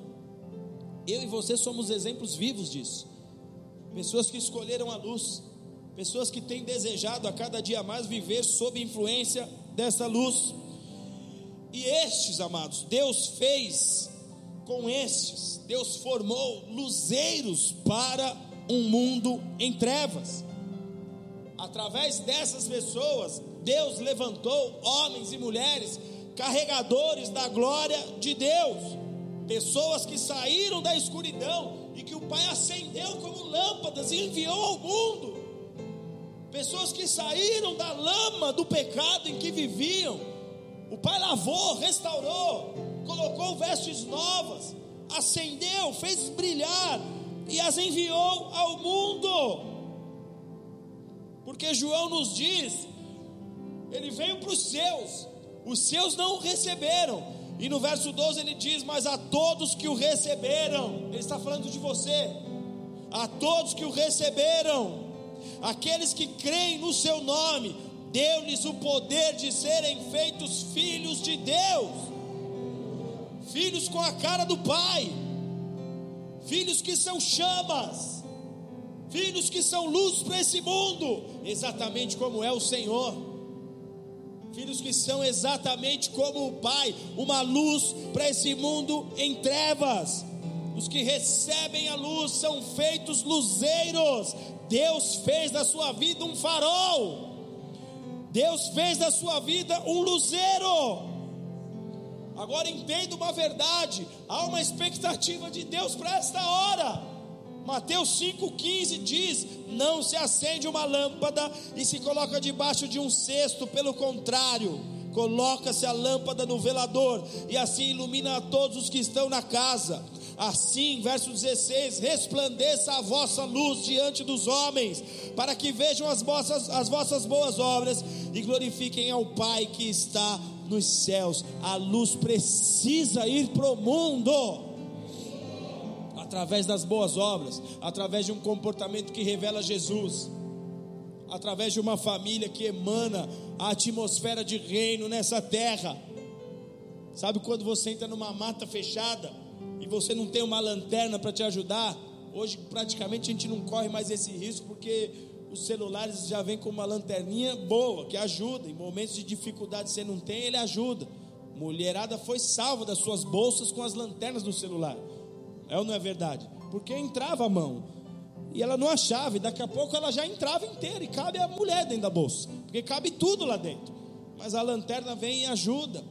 Eu e você somos exemplos vivos disso pessoas que escolheram a luz, pessoas que têm desejado a cada dia mais viver sob influência dessa luz. E estes, amados, Deus fez com estes, Deus formou luzeiros para um mundo em trevas. Através dessas pessoas, Deus levantou homens e mulheres carregadores da glória de Deus, pessoas que saíram da escuridão e que o Pai acendeu como lâmpadas e enviou ao mundo. Pessoas que saíram da lama do pecado em que viviam, o Pai lavou, restaurou, colocou vestes novas, acendeu, fez brilhar e as enviou ao mundo. Porque João nos diz, ele veio para os seus, os seus não o receberam, e no verso 12 ele diz: Mas a todos que o receberam, ele está falando de você, a todos que o receberam, aqueles que creem no seu nome, deu-lhes o poder de serem feitos filhos de Deus, filhos com a cara do Pai, filhos que são chamas, filhos que são luz para esse mundo, exatamente como é o Senhor filhos que são exatamente como o Pai, uma luz para esse mundo em trevas. Os que recebem a luz são feitos luzeiros. Deus fez da sua vida um farol. Deus fez da sua vida um luzeiro. Agora entenda uma verdade: há uma expectativa de Deus para esta hora. Mateus 5,15 diz: Não se acende uma lâmpada e se coloca debaixo de um cesto, pelo contrário, coloca-se a lâmpada no velador e assim ilumina a todos os que estão na casa. Assim, verso 16: resplandeça a vossa luz diante dos homens, para que vejam as vossas, as vossas boas obras e glorifiquem ao Pai que está nos céus. A luz precisa ir para o mundo através das boas obras, através de um comportamento que revela Jesus, através de uma família que emana a atmosfera de reino nessa terra. Sabe quando você entra numa mata fechada e você não tem uma lanterna para te ajudar? Hoje praticamente a gente não corre mais esse risco porque os celulares já vêm com uma lanterninha boa que ajuda. Em momentos de dificuldade você não tem, ele ajuda. Mulherada foi salva das suas bolsas com as lanternas do celular. É ou não é verdade? Porque entrava a mão e ela não achava, e daqui a pouco ela já entrava inteira, e cabe a mulher dentro da bolsa, porque cabe tudo lá dentro. Mas a lanterna vem e ajuda,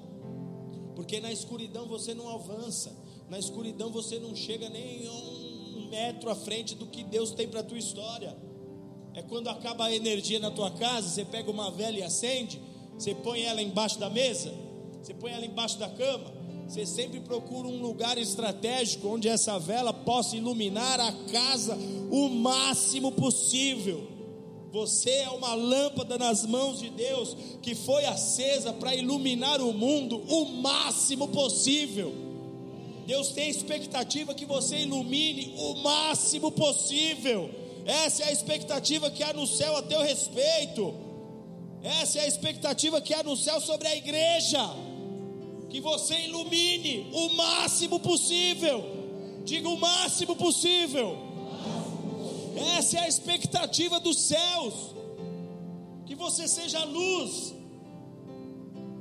porque na escuridão você não avança, na escuridão você não chega nem um metro à frente do que Deus tem para a tua história. É quando acaba a energia na tua casa, você pega uma vela e acende, você põe ela embaixo da mesa, você põe ela embaixo da cama, você sempre procura um lugar estratégico onde essa vela possa iluminar a casa o máximo possível. Você é uma lâmpada nas mãos de Deus que foi acesa para iluminar o mundo o máximo possível. Deus tem expectativa que você ilumine o máximo possível. Essa é a expectativa que há no céu a teu respeito. Essa é a expectativa que há no céu sobre a igreja que você ilumine o máximo possível. Diga o máximo possível. Essa é a expectativa dos céus. Que você seja luz.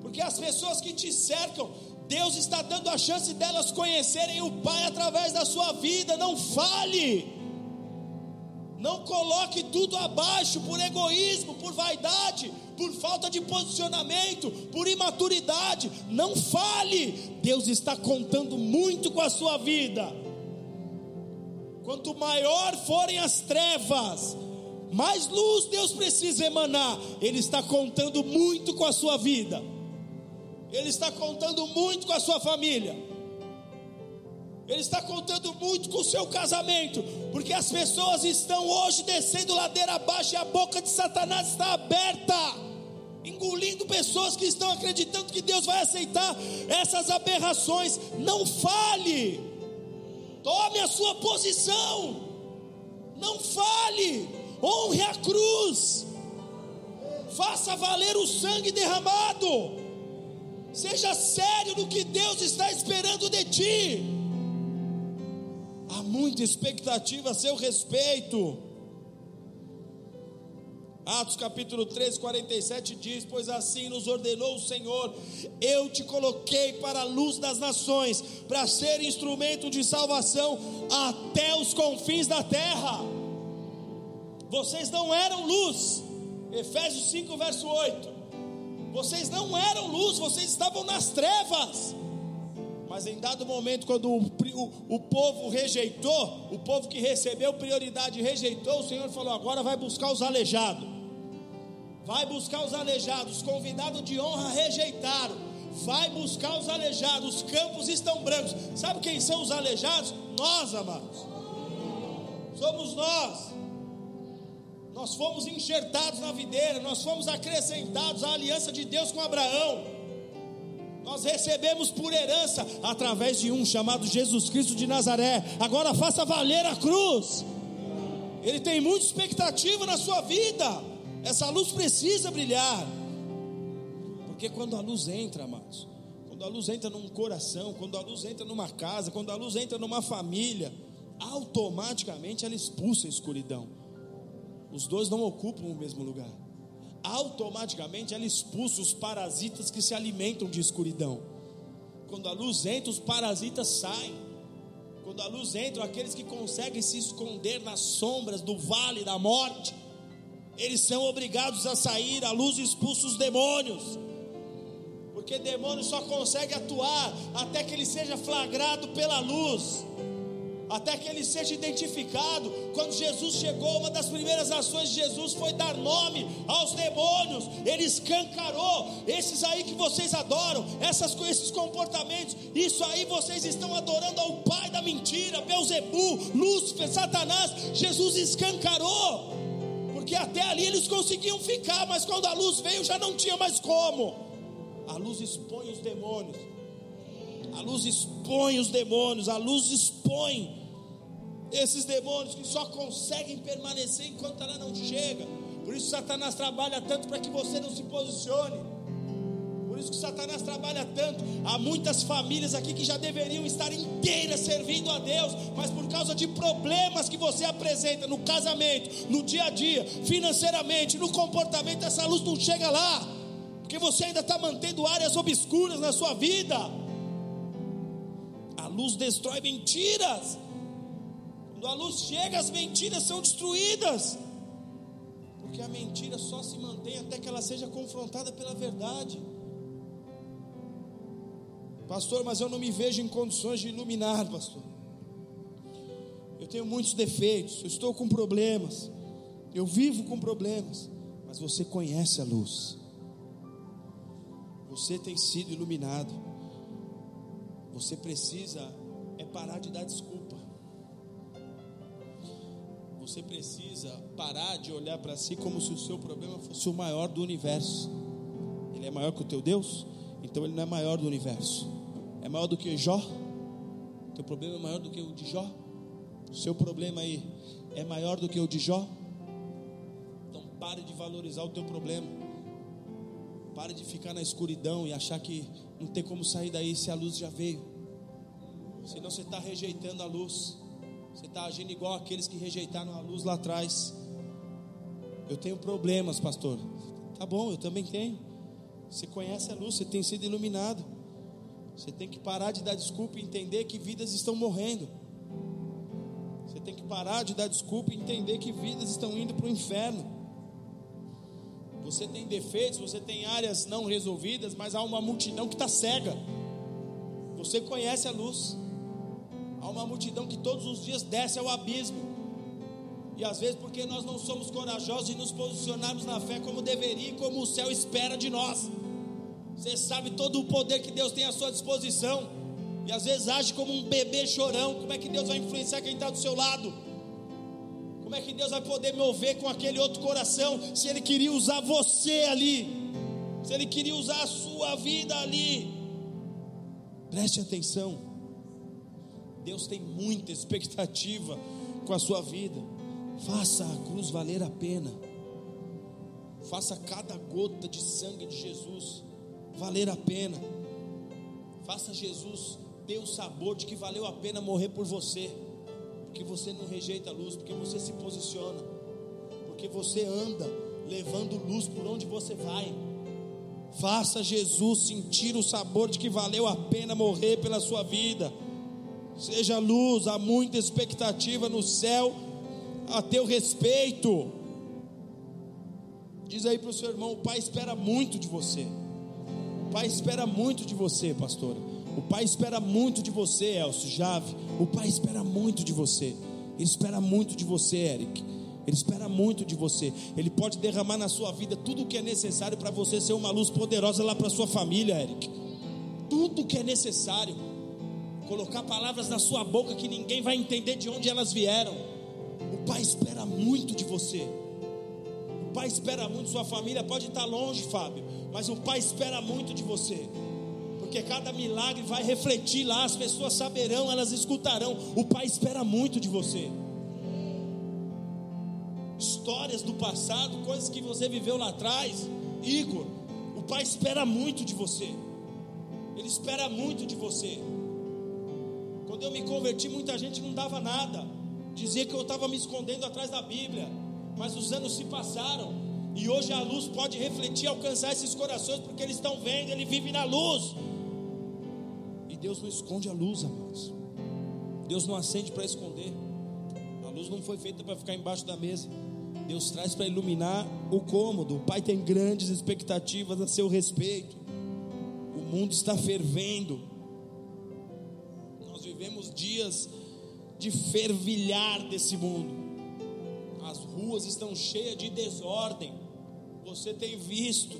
Porque as pessoas que te cercam, Deus está dando a chance delas conhecerem o Pai através da sua vida. Não fale. Não coloque tudo abaixo por egoísmo, por vaidade, por falta de posicionamento, por imaturidade. Não fale. Deus está contando muito com a sua vida. Quanto maior forem as trevas, mais luz Deus precisa emanar. Ele está contando muito com a sua vida. Ele está contando muito com a sua família. Ele está contando muito com o seu casamento, porque as pessoas estão hoje descendo ladeira abaixo e a boca de Satanás está aberta, engolindo pessoas que estão acreditando que Deus vai aceitar essas aberrações. Não fale, tome a sua posição, não fale, honre a cruz, faça valer o sangue derramado. Seja sério no que Deus está esperando de ti muita expectativa a seu respeito. Atos capítulo 3, 47 diz: Pois assim nos ordenou o Senhor, eu te coloquei para a luz das nações, para ser instrumento de salvação até os confins da terra. Vocês não eram luz, Efésios 5, verso 8. Vocês não eram luz, vocês estavam nas trevas. Mas em dado momento, quando o, o, o, povo rejeitou, o povo que recebeu prioridade rejeitou, o Senhor falou: agora vai buscar os aleijados. Vai buscar os aleijados. Os convidados de honra rejeitaram. Vai buscar os aleijados. Os campos estão brancos. Sabe quem são os aleijados? Nós, amados. Somos nós. Nós fomos enxertados na videira. Nós fomos acrescentados à aliança de Deus com Abraão. Nós recebemos por herança através de um chamado Jesus Cristo de Nazaré. Agora faça valer a cruz. Ele tem muita expectativa na sua vida. Essa luz precisa brilhar. Porque quando a luz entra, amados, quando a luz entra num coração, quando a luz entra numa casa, quando a luz entra numa família, automaticamente ela expulsa a escuridão. Os dois não ocupam o mesmo lugar automaticamente ela expulsa os parasitas que se alimentam de escuridão. Quando a luz entra, os parasitas saem. Quando a luz entra, aqueles que conseguem se esconder nas sombras do vale da morte, eles são obrigados a sair. A luz expulsa os demônios. Porque demônio só consegue atuar até que ele seja flagrado pela luz. Até que ele seja identificado. Quando Jesus chegou, uma das primeiras ações de Jesus foi dar nome aos demônios. Ele escancarou esses aí que vocês adoram, essas, esses comportamentos. Isso aí vocês estão adorando ao pai da mentira, Beuzebu, Lúcifer, Satanás. Jesus escancarou. Porque até ali eles conseguiam ficar, mas quando a luz veio já não tinha mais como. A luz expõe os demônios. A luz expõe os demônios, a luz expõe esses demônios que só conseguem permanecer enquanto ela não chega. Por isso Satanás trabalha tanto para que você não se posicione. Por isso que Satanás trabalha tanto. Há muitas famílias aqui que já deveriam estar inteiras servindo a Deus, mas por causa de problemas que você apresenta no casamento, no dia a dia, financeiramente, no comportamento, essa luz não chega lá, porque você ainda está mantendo áreas obscuras na sua vida. A luz destrói mentiras. Quando a luz chega, as mentiras são destruídas. Porque a mentira só se mantém até que ela seja confrontada pela verdade. Pastor, mas eu não me vejo em condições de iluminar, pastor. Eu tenho muitos defeitos, eu estou com problemas, eu vivo com problemas, mas você conhece a luz. Você tem sido iluminado. Você precisa é parar de dar desculpa. Você precisa parar de olhar para si como se o seu problema fosse o maior do universo. Ele é maior que o teu Deus? Então ele não é maior do universo. É maior do que Jó? Teu problema é maior do que o de Jó? O seu problema aí é maior do que o de Jó? Então pare de valorizar o teu problema. Pare de ficar na escuridão e achar que não tem como sair daí se a luz já veio. Senão você está rejeitando a luz. Você está agindo igual aqueles que rejeitaram a luz lá atrás. Eu tenho problemas, pastor. Tá bom, eu também tenho. Você conhece a luz, você tem sido iluminado. Você tem que parar de dar desculpa e entender que vidas estão morrendo. Você tem que parar de dar desculpa e entender que vidas estão indo para o inferno. Você tem defeitos, você tem áreas não resolvidas, mas há uma multidão que está cega. Você conhece a luz. Há uma multidão que todos os dias desce ao abismo. E às vezes porque nós não somos corajosos e nos posicionarmos na fé como deveria e como o céu espera de nós. Você sabe todo o poder que Deus tem à sua disposição. E às vezes age como um bebê chorão. Como é que Deus vai influenciar quem está do seu lado? Como é que Deus vai poder mover com aquele outro coração se Ele queria usar você ali? Se Ele queria usar a sua vida ali? Preste atenção. Deus tem muita expectativa com a sua vida. Faça a cruz valer a pena. Faça cada gota de sangue de Jesus valer a pena. Faça Jesus ter o sabor de que valeu a pena morrer por você. Porque você não rejeita a luz, porque você se posiciona, porque você anda levando luz por onde você vai. Faça Jesus sentir o sabor de que valeu a pena morrer pela sua vida. Seja luz, há muita expectativa no céu a teu respeito. Diz aí para o seu irmão: o pai espera muito de você. O pai espera muito de você, pastora. O pai espera muito de você, Elcio, Jave. O pai espera muito de você. Ele espera muito de você, Eric. Ele espera muito de você. Ele pode derramar na sua vida tudo o que é necessário para você ser uma luz poderosa lá para sua família, Eric. Tudo o que é necessário colocar palavras na sua boca que ninguém vai entender de onde elas vieram. O Pai espera muito de você. O Pai espera muito, sua família pode estar longe, Fábio, mas o Pai espera muito de você. Porque cada milagre vai refletir lá, as pessoas saberão, elas escutarão. O Pai espera muito de você. Histórias do passado, coisas que você viveu lá atrás, Igor, o Pai espera muito de você. Ele espera muito de você. Quando eu me converti, muita gente não dava nada, dizia que eu estava me escondendo atrás da Bíblia, mas os anos se passaram e hoje a luz pode refletir, alcançar esses corações, porque eles estão vendo, ele vive na luz. E Deus não esconde a luz, amados. Deus não acende para esconder. A luz não foi feita para ficar embaixo da mesa. Deus traz para iluminar o cômodo. O Pai tem grandes expectativas a seu respeito. O mundo está fervendo vivemos dias de fervilhar desse mundo. As ruas estão cheias de desordem. Você tem visto,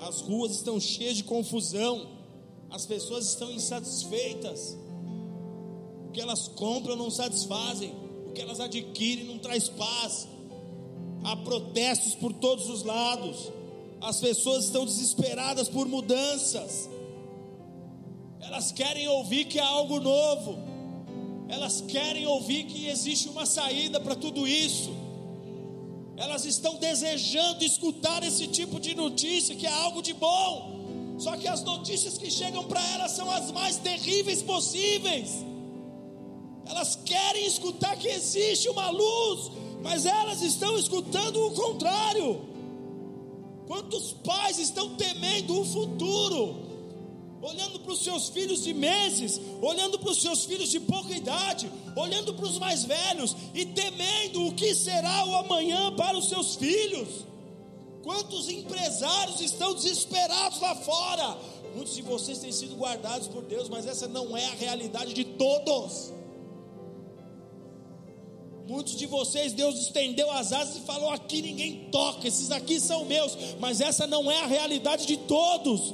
as ruas estão cheias de confusão. As pessoas estão insatisfeitas. O que elas compram não satisfazem. O que elas adquirem não traz paz. Há protestos por todos os lados. As pessoas estão desesperadas por mudanças. Elas querem ouvir que há algo novo. Elas querem ouvir que existe uma saída para tudo isso. Elas estão desejando escutar esse tipo de notícia que é algo de bom. Só que as notícias que chegam para elas são as mais terríveis possíveis. Elas querem escutar que existe uma luz, mas elas estão escutando o contrário. Quantos pais estão temendo o futuro? Olhando para os seus filhos de meses, olhando para os seus filhos de pouca idade, olhando para os mais velhos e temendo o que será o amanhã para os seus filhos. Quantos empresários estão desesperados lá fora? Muitos de vocês têm sido guardados por Deus, mas essa não é a realidade de todos. Muitos de vocês, Deus estendeu as asas e falou: aqui ninguém toca, esses aqui são meus, mas essa não é a realidade de todos.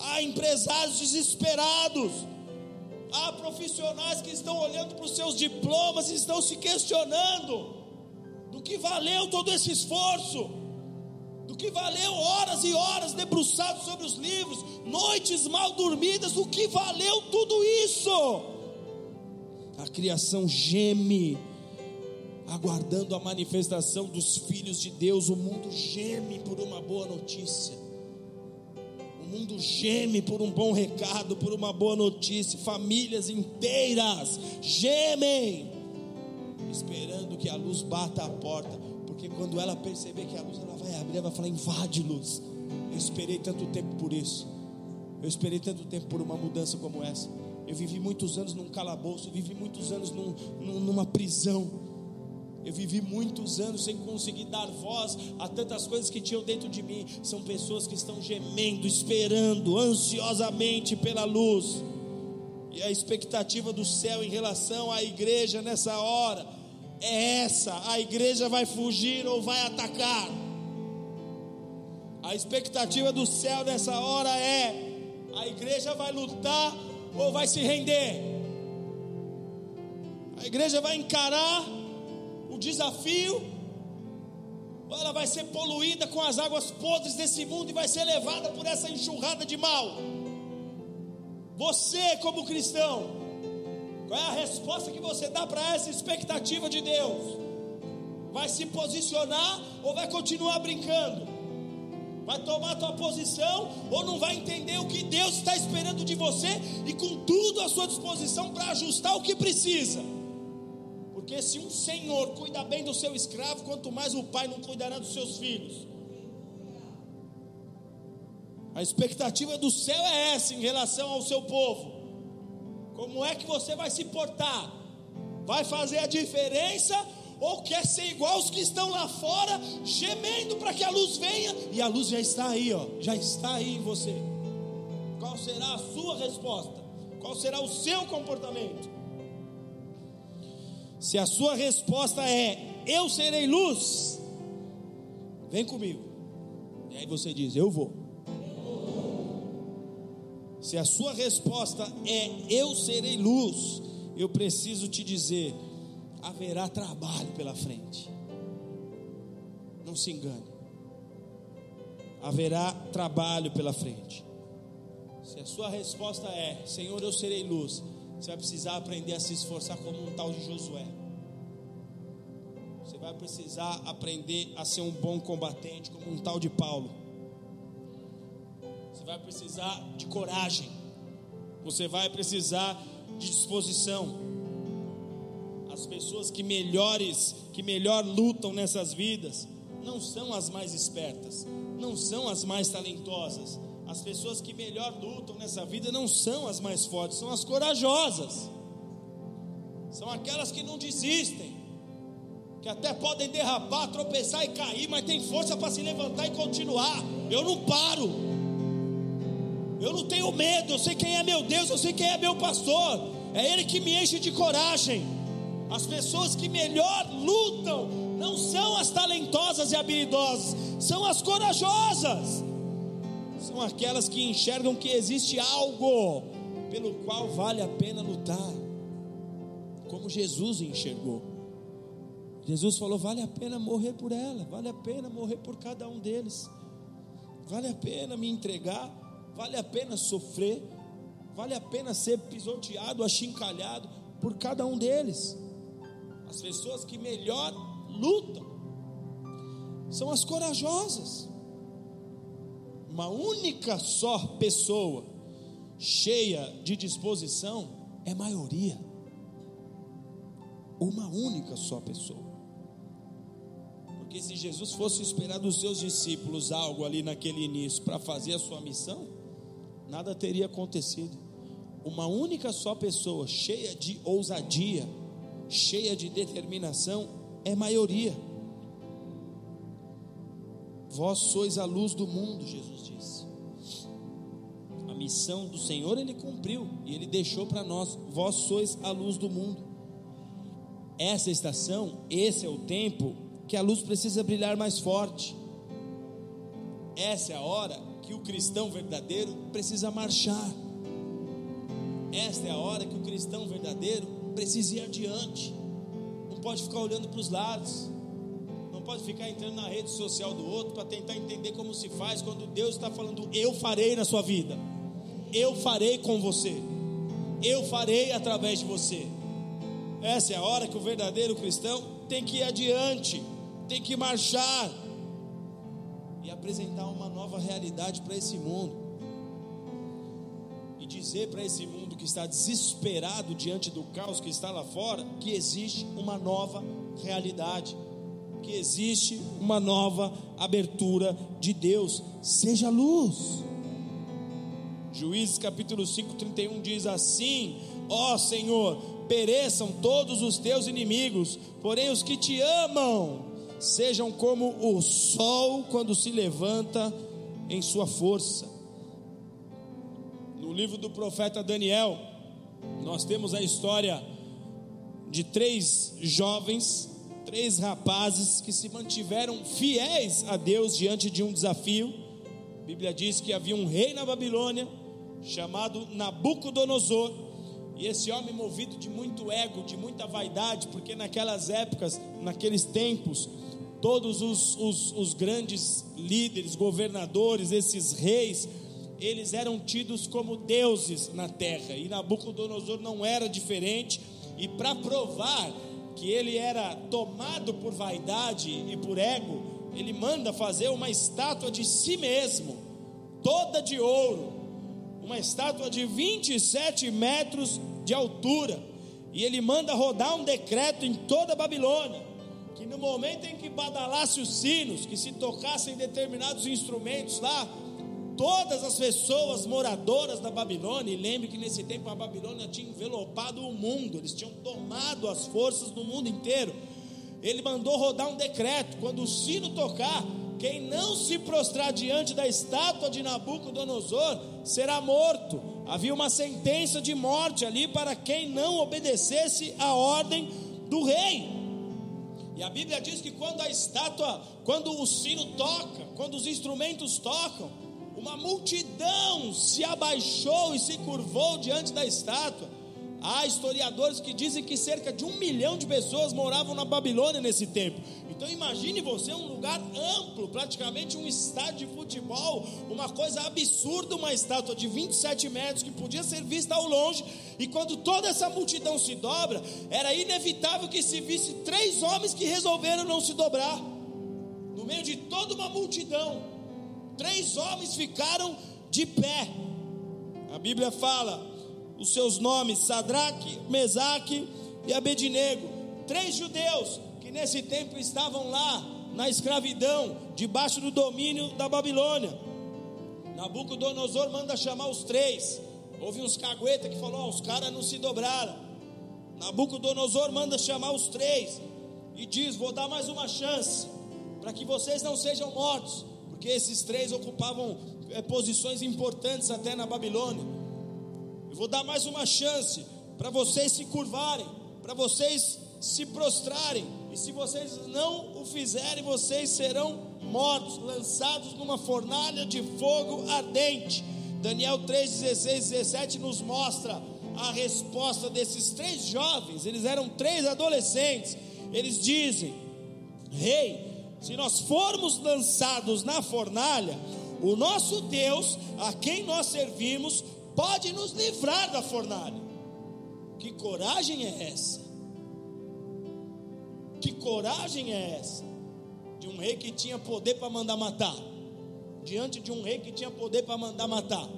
Há empresários desesperados, há profissionais que estão olhando para os seus diplomas e estão se questionando: do que valeu todo esse esforço? Do que valeu horas e horas debruçados sobre os livros, noites mal dormidas, do que valeu tudo isso? A criação geme aguardando a manifestação dos filhos de Deus. O mundo geme por uma boa notícia. Mundo geme por um bom recado, por uma boa notícia. Famílias inteiras gemem, esperando que a luz bata a porta. Porque quando ela perceber que a luz ela vai abrir, ela vai falar: invade luz. Eu esperei tanto tempo por isso. Eu esperei tanto tempo por uma mudança como essa. Eu vivi muitos anos num calabouço, vivi muitos anos num, numa prisão. Eu vivi muitos anos sem conseguir dar voz a tantas coisas que tinham dentro de mim. São pessoas que estão gemendo, esperando ansiosamente pela luz. E a expectativa do céu em relação à igreja nessa hora é essa: a igreja vai fugir ou vai atacar. A expectativa do céu nessa hora é: a igreja vai lutar ou vai se render. A igreja vai encarar desafio, ou ela vai ser poluída com as águas podres desse mundo e vai ser levada por essa enxurrada de mal. Você, como cristão, qual é a resposta que você dá para essa expectativa de Deus? Vai se posicionar ou vai continuar brincando? Vai tomar a tua posição ou não vai entender o que Deus está esperando de você e com tudo à sua disposição para ajustar o que precisa? Porque se um senhor cuida bem do seu escravo, quanto mais o pai não cuidará dos seus filhos. A expectativa do céu é essa em relação ao seu povo. Como é que você vai se portar? Vai fazer a diferença ou quer ser igual aos que estão lá fora, gemendo para que a luz venha e a luz já está aí, ó, já está aí em você. Qual será a sua resposta? Qual será o seu comportamento? Se a sua resposta é eu serei luz, vem comigo. E aí você diz: Eu vou. Se a sua resposta é eu serei luz, eu preciso te dizer: haverá trabalho pela frente. Não se engane. Haverá trabalho pela frente. Se a sua resposta é Senhor, eu serei luz, você vai precisar aprender a se esforçar como um tal de Josué. Você vai precisar aprender a ser um bom combatente, como um tal de Paulo. Você vai precisar de coragem. Você vai precisar de disposição. As pessoas que melhores, que melhor lutam nessas vidas, não são as mais espertas, não são as mais talentosas, as pessoas que melhor lutam nessa vida não são as mais fortes, são as corajosas. São aquelas que não desistem, que até podem derrapar, tropeçar e cair, mas tem força para se levantar e continuar. Eu não paro. Eu não tenho medo, eu sei quem é meu Deus, eu sei quem é meu pastor. é Ele que me enche de coragem. As pessoas que melhor lutam não são as talentosas e habilidosas, são as corajosas. São aquelas que enxergam que existe algo pelo qual vale a pena lutar, como Jesus enxergou. Jesus falou: vale a pena morrer por ela, vale a pena morrer por cada um deles, vale a pena me entregar, vale a pena sofrer, vale a pena ser pisoteado, achincalhado por cada um deles. As pessoas que melhor lutam são as corajosas. Uma única só pessoa cheia de disposição é maioria. Uma única só pessoa. Porque se Jesus fosse esperar dos seus discípulos algo ali naquele início para fazer a sua missão, nada teria acontecido. Uma única só pessoa, cheia de ousadia, cheia de determinação, é maioria. Vós sois a luz do mundo, Jesus disse. A missão do Senhor ele cumpriu e ele deixou para nós: vós sois a luz do mundo. Essa estação, esse é o tempo que a luz precisa brilhar mais forte. Essa é a hora que o cristão verdadeiro precisa marchar. Esta é a hora que o cristão verdadeiro precisa ir adiante. Não pode ficar olhando para os lados. Pode ficar entrando na rede social do outro para tentar entender como se faz quando Deus está falando: Eu farei na sua vida. Eu farei com você. Eu farei através de você. Essa é a hora que o verdadeiro cristão tem que ir adiante tem que marchar e apresentar uma nova realidade para esse mundo. E dizer para esse mundo que está desesperado diante do caos que está lá fora, que existe uma nova realidade, que existe uma nova abertura de Deus. Seja luz. Juízes capítulo 5, 31 diz assim: Ó Senhor, pereçam todos os teus inimigos, porém os que te amam sejam como o sol quando se levanta em sua força. No livro do profeta Daniel, nós temos a história de três jovens, três rapazes que se mantiveram fiéis a Deus diante de um desafio. A Bíblia diz que havia um rei na Babilônia chamado Nabucodonosor. E esse homem, movido de muito ego, de muita vaidade, porque naquelas épocas, naqueles tempos, todos os, os, os grandes líderes, governadores, esses reis, eles eram tidos como deuses na terra, e Nabucodonosor não era diferente, e para provar que ele era tomado por vaidade e por ego, ele manda fazer uma estátua de si mesmo, toda de ouro, uma estátua de 27 metros de altura, e ele manda rodar um decreto em toda a Babilônia que no momento em que badalasse os sinos, que se tocassem determinados instrumentos lá, todas as pessoas moradoras da Babilônia, e lembre que nesse tempo a Babilônia tinha envelopado o mundo, eles tinham tomado as forças do mundo inteiro. Ele mandou rodar um decreto: quando o sino tocar, quem não se prostrar diante da estátua de Nabucodonosor será morto. Havia uma sentença de morte ali para quem não obedecesse a ordem do rei. E a Bíblia diz que quando a estátua, quando o sino toca, quando os instrumentos tocam, uma multidão se abaixou e se curvou diante da estátua. Há historiadores que dizem que cerca de um milhão de pessoas moravam na Babilônia nesse tempo. Então imagine você um lugar amplo, praticamente um estádio de futebol, uma coisa absurda, uma estátua de 27 metros que podia ser vista ao longe. E quando toda essa multidão se dobra, era inevitável que se visse três homens que resolveram não se dobrar. No meio de toda uma multidão, três homens ficaram de pé. A Bíblia fala os seus nomes, Sadraque, Mesaque e Abednego, três judeus que nesse tempo estavam lá na escravidão, debaixo do domínio da Babilônia. Nabucodonosor manda chamar os três. Houve uns cagueta que falou: oh, os caras não se dobraram. Nabucodonosor manda chamar os três e diz: Vou dar mais uma chance para que vocês não sejam mortos, porque esses três ocupavam é, posições importantes até na Babilônia. Eu vou dar mais uma chance para vocês se curvarem, para vocês se prostrarem, e se vocês não o fizerem, vocês serão mortos, lançados numa fornalha de fogo ardente. Daniel 3, 16, 17 nos mostra a resposta desses três jovens, eles eram três adolescentes. Eles dizem: Rei, se nós formos lançados na fornalha, o nosso Deus, a quem nós servimos, pode nos livrar da fornalha. Que coragem é essa? Que coragem é essa? De um rei que tinha poder para mandar matar. Diante de um rei que tinha poder para mandar matar.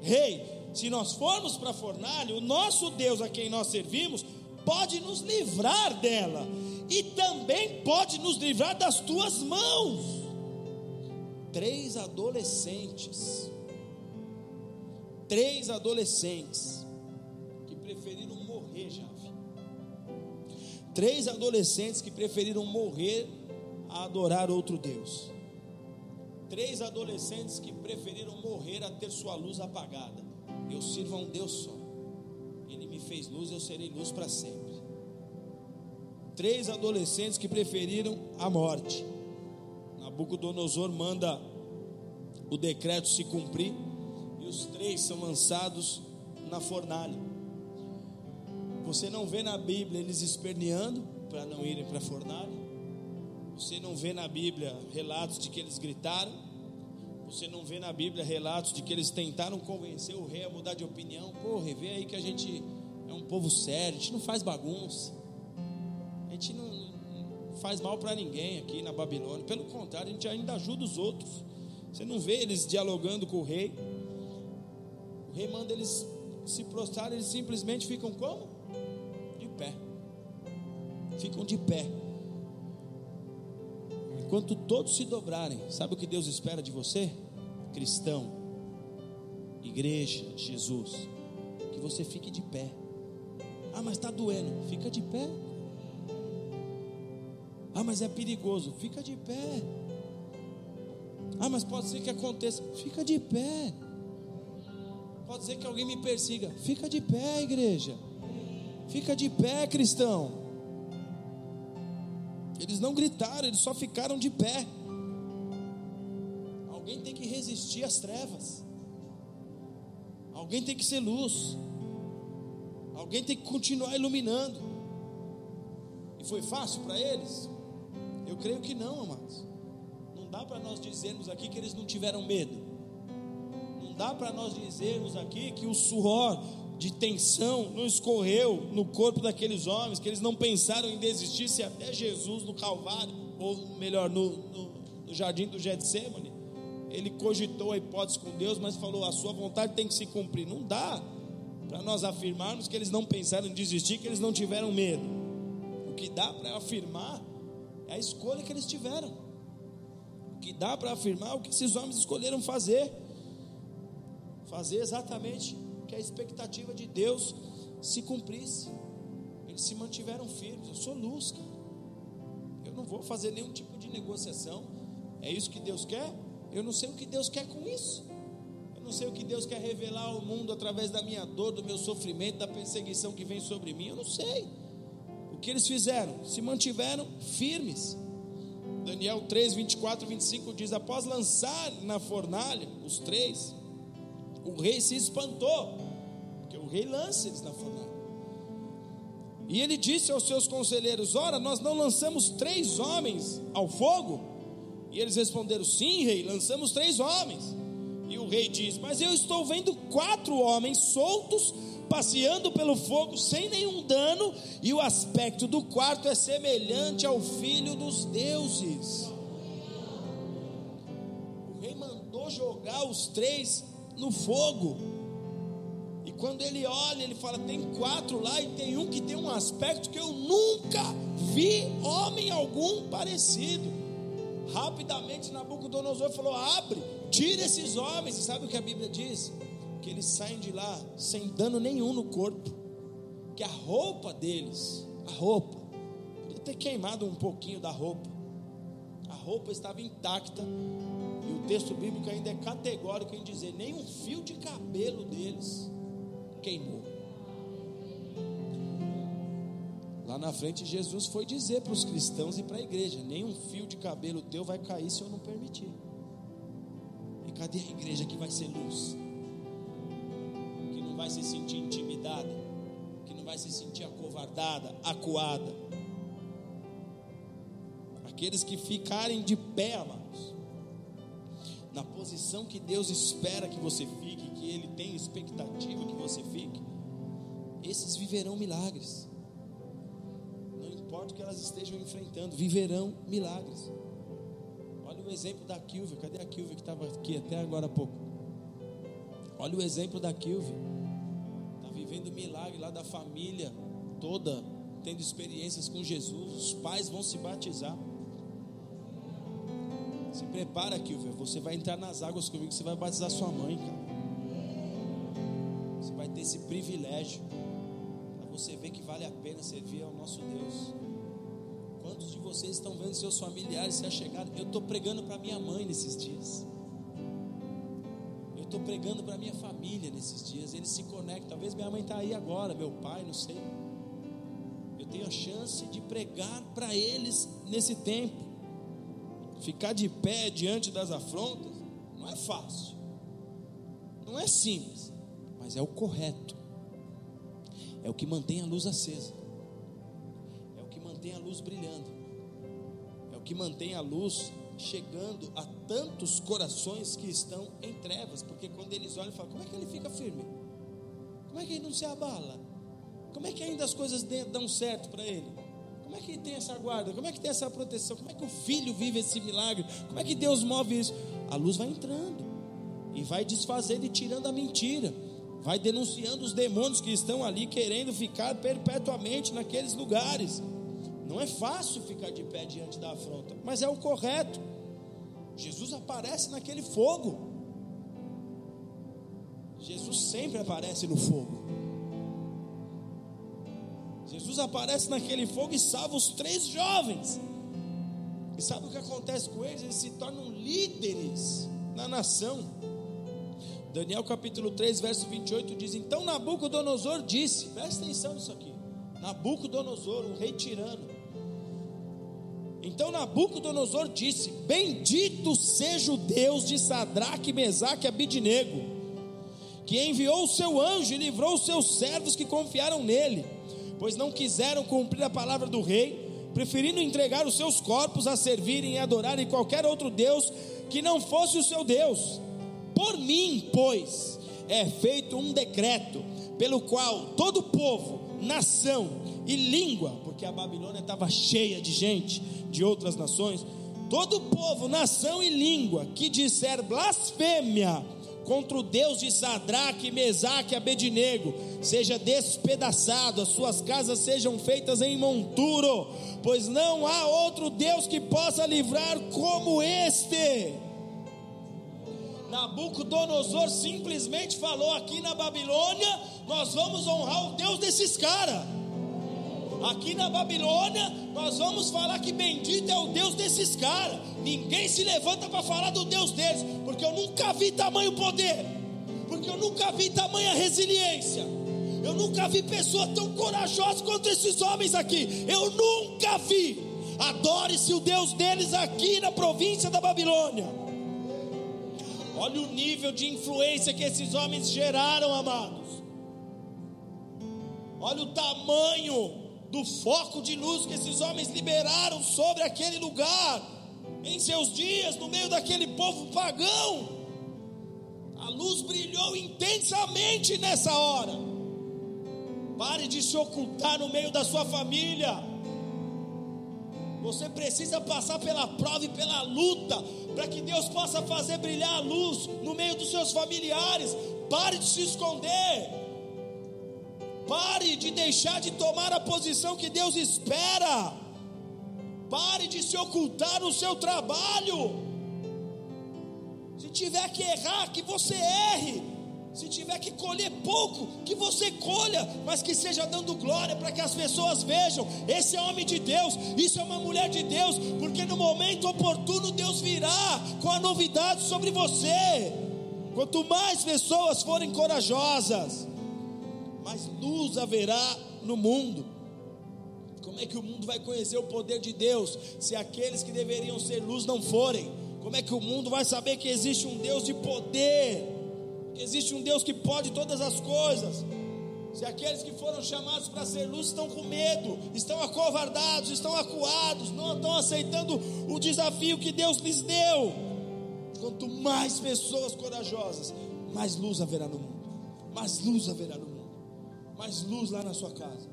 Rei, se nós formos para a fornalha, o nosso Deus a quem nós servimos pode nos livrar dela e também pode nos livrar das tuas mãos. Três adolescentes, três adolescentes que preferiram morrer, já. Três adolescentes que preferiram morrer a adorar outro Deus. Três adolescentes que preferiram morrer a ter sua luz apagada. Eu sirvo a um Deus só. Fez luz, eu serei luz para sempre três adolescentes que preferiram a morte. Nabucodonosor manda o decreto se cumprir e os três são lançados na fornalha. Você não vê na Bíblia eles esperneando para não irem para a fornalha. Você não vê na Bíblia relatos de que eles gritaram. Você não vê na Bíblia relatos de que eles tentaram convencer o rei a mudar de opinião. Pô, vê aí que a gente é um povo sério, a gente não faz bagunça gente não, faz mal para ninguém aqui na Babilônia. Pelo contrário, a gente ainda ajuda os outros. Você não vê eles dialogando com o rei. O rei manda eles se prostrarem, eles simplesmente ficam como? De pé. Ficam de pé. Enquanto todos se dobrarem, sabe o que Deus espera de você? Cristão, igreja, Jesus, que você fique de pé. Ah, mas está doendo. Fica de pé. Ah, mas é perigoso. Fica de pé. Ah, mas pode ser que aconteça. Fica de pé. Pode ser que alguém me persiga. Fica de pé, igreja. Fica de pé, cristão. Eles não gritaram, eles só ficaram de pé. Alguém tem que resistir às trevas. Alguém tem que ser luz. Alguém tem que continuar iluminando. E foi fácil para eles? Eu creio que não, amados. Não dá para nós dizermos aqui que eles não tiveram medo. Não dá para nós dizermos aqui que o suor de tensão não escorreu no corpo daqueles homens, que eles não pensaram em desistir se até Jesus no Calvário, ou melhor, no, no, no jardim do Getsemane, ele cogitou a hipótese com Deus, mas falou: a sua vontade tem que se cumprir. Não dá para nós afirmarmos que eles não pensaram em desistir, que eles não tiveram medo. O que dá para afirmar é a escolha que eles tiveram. O que dá para afirmar o que esses homens escolheram fazer. Fazer exatamente que a expectativa de Deus se cumprisse. Eles se mantiveram firmes. Eu sou luz, cara. Eu não vou fazer nenhum tipo de negociação. É isso que Deus quer? Eu não sei o que Deus quer com isso. Não sei o que Deus quer revelar ao mundo através da minha dor, do meu sofrimento, da perseguição que vem sobre mim. Eu não sei que eles fizeram? Se mantiveram firmes. Daniel 3, 24 e 25 diz: Após lançar na fornalha os três, o rei se espantou, porque o rei lança eles na fornalha. E ele disse aos seus conselheiros: Ora, nós não lançamos três homens ao fogo? E eles responderam: Sim, rei, lançamos três homens. E o rei diz: Mas eu estou vendo quatro homens soltos passeando pelo fogo sem nenhum dano, e o aspecto do quarto é semelhante ao filho dos deuses. O rei mandou jogar os três no fogo. E quando ele olha, ele fala: tem quatro lá e tem um que tem um aspecto que eu nunca vi homem algum parecido. Rapidamente Nabucodonosor falou: abre, tira esses homens. E sabe o que a Bíblia diz? que eles saem de lá sem dano nenhum no corpo, que a roupa deles, a roupa, podia ter queimado um pouquinho da roupa, a roupa estava intacta, e o texto bíblico ainda é categórico em dizer: nem um fio de cabelo deles queimou. Lá na frente, Jesus foi dizer para os cristãos e para a igreja: nenhum fio de cabelo teu vai cair se eu não permitir. Cadê a igreja que vai ser luz? Que não vai se sentir intimidada, que não vai se sentir acovardada, acuada. Aqueles que ficarem de pé, amados, na posição que Deus espera que você fique, que Ele tem expectativa que você fique, esses viverão milagres. Não importa o que elas estejam enfrentando, viverão milagres. O exemplo da Kilvia. Cadê a Kilvia que estava aqui até agora há pouco? Olha o exemplo da Kilvia. Está vivendo milagre lá da família toda, tendo experiências com Jesus. Os pais vão se batizar. Se prepara, Kilvia. Você vai entrar nas águas comigo. Você vai batizar sua mãe, cara. Você vai ter esse privilégio você vê que vale a pena servir ao nosso Deus. Vocês estão vendo seus familiares se achegar? Eu estou pregando para minha mãe nesses dias. Eu estou pregando para minha família nesses dias. Eles se conectam. Talvez minha mãe está aí agora, meu pai, não sei. Eu tenho a chance de pregar para eles nesse tempo. Ficar de pé diante das afrontas não é fácil. Não é simples, mas é o correto é o que mantém a luz acesa, é o que mantém a luz brilhando, que mantém a luz chegando a tantos corações que estão em trevas, porque quando eles olham, falam: como é que ele fica firme? Como é que ele não se abala? Como é que ainda as coisas dão certo para ele? Como é que tem essa guarda? Como é que tem essa proteção? Como é que o filho vive esse milagre? Como é que Deus move isso? A luz vai entrando e vai desfazendo e tirando a mentira vai denunciando os demônios que estão ali querendo ficar perpetuamente naqueles lugares. Não é fácil ficar de pé diante da afronta, mas é o correto. Jesus aparece naquele fogo. Jesus sempre aparece no fogo. Jesus aparece naquele fogo e salva os três jovens. E sabe o que acontece com eles? Eles se tornam líderes na nação. Daniel capítulo 3, verso 28 diz: Então Nabucodonosor disse, presta atenção nisso aqui. Nabucodonosor, um rei tirano. Então Nabucodonosor disse: Bendito seja o Deus de Sadraque, Mesaque e Abidnego, que enviou o seu anjo e livrou os seus servos que confiaram nele, pois não quiseram cumprir a palavra do rei, preferindo entregar os seus corpos a servirem e adorarem qualquer outro Deus que não fosse o seu Deus. Por mim, pois, é feito um decreto pelo qual todo povo, nação e língua, porque a Babilônia estava cheia de gente de outras nações, todo povo, nação e língua que disser blasfêmia contra o Deus de Sadraque, Mesaque e Abednego, seja despedaçado, as suas casas sejam feitas em monturo, pois não há outro Deus que possa livrar como este. Nabucodonosor simplesmente falou aqui na Babilônia: nós vamos honrar o Deus desses caras. Aqui na Babilônia, nós vamos falar que bendito é o Deus desses caras. Ninguém se levanta para falar do Deus deles, porque eu nunca vi tamanho poder, porque eu nunca vi tamanha resiliência. Eu nunca vi pessoa tão corajosa quanto esses homens aqui. Eu nunca vi. Adore-se o Deus deles aqui na província da Babilônia. Olha o nível de influência que esses homens geraram, amados. Olha o tamanho do foco de luz que esses homens liberaram sobre aquele lugar, em seus dias, no meio daquele povo pagão. A luz brilhou intensamente nessa hora. Pare de se ocultar no meio da sua família. Você precisa passar pela prova e pela luta, para que Deus possa fazer brilhar a luz no meio dos seus familiares. Pare de se esconder. Pare de deixar de tomar a posição que Deus espera. Pare de se ocultar no seu trabalho. Se tiver que errar, que você erre. Se tiver que colher pouco, que você colha, mas que seja dando glória para que as pessoas vejam: esse é homem de Deus, isso é uma mulher de Deus, porque no momento oportuno Deus virá com a novidade sobre você. Quanto mais pessoas forem corajosas, mais luz haverá no mundo. Como é que o mundo vai conhecer o poder de Deus se aqueles que deveriam ser luz não forem? Como é que o mundo vai saber que existe um Deus de poder? Que existe um Deus que pode todas as coisas? Se aqueles que foram chamados para ser luz estão com medo, estão acovardados, estão acuados, não estão aceitando o desafio que Deus lhes deu. Quanto mais pessoas corajosas, mais luz haverá no mundo, mais luz haverá no mundo, mais luz lá na sua casa,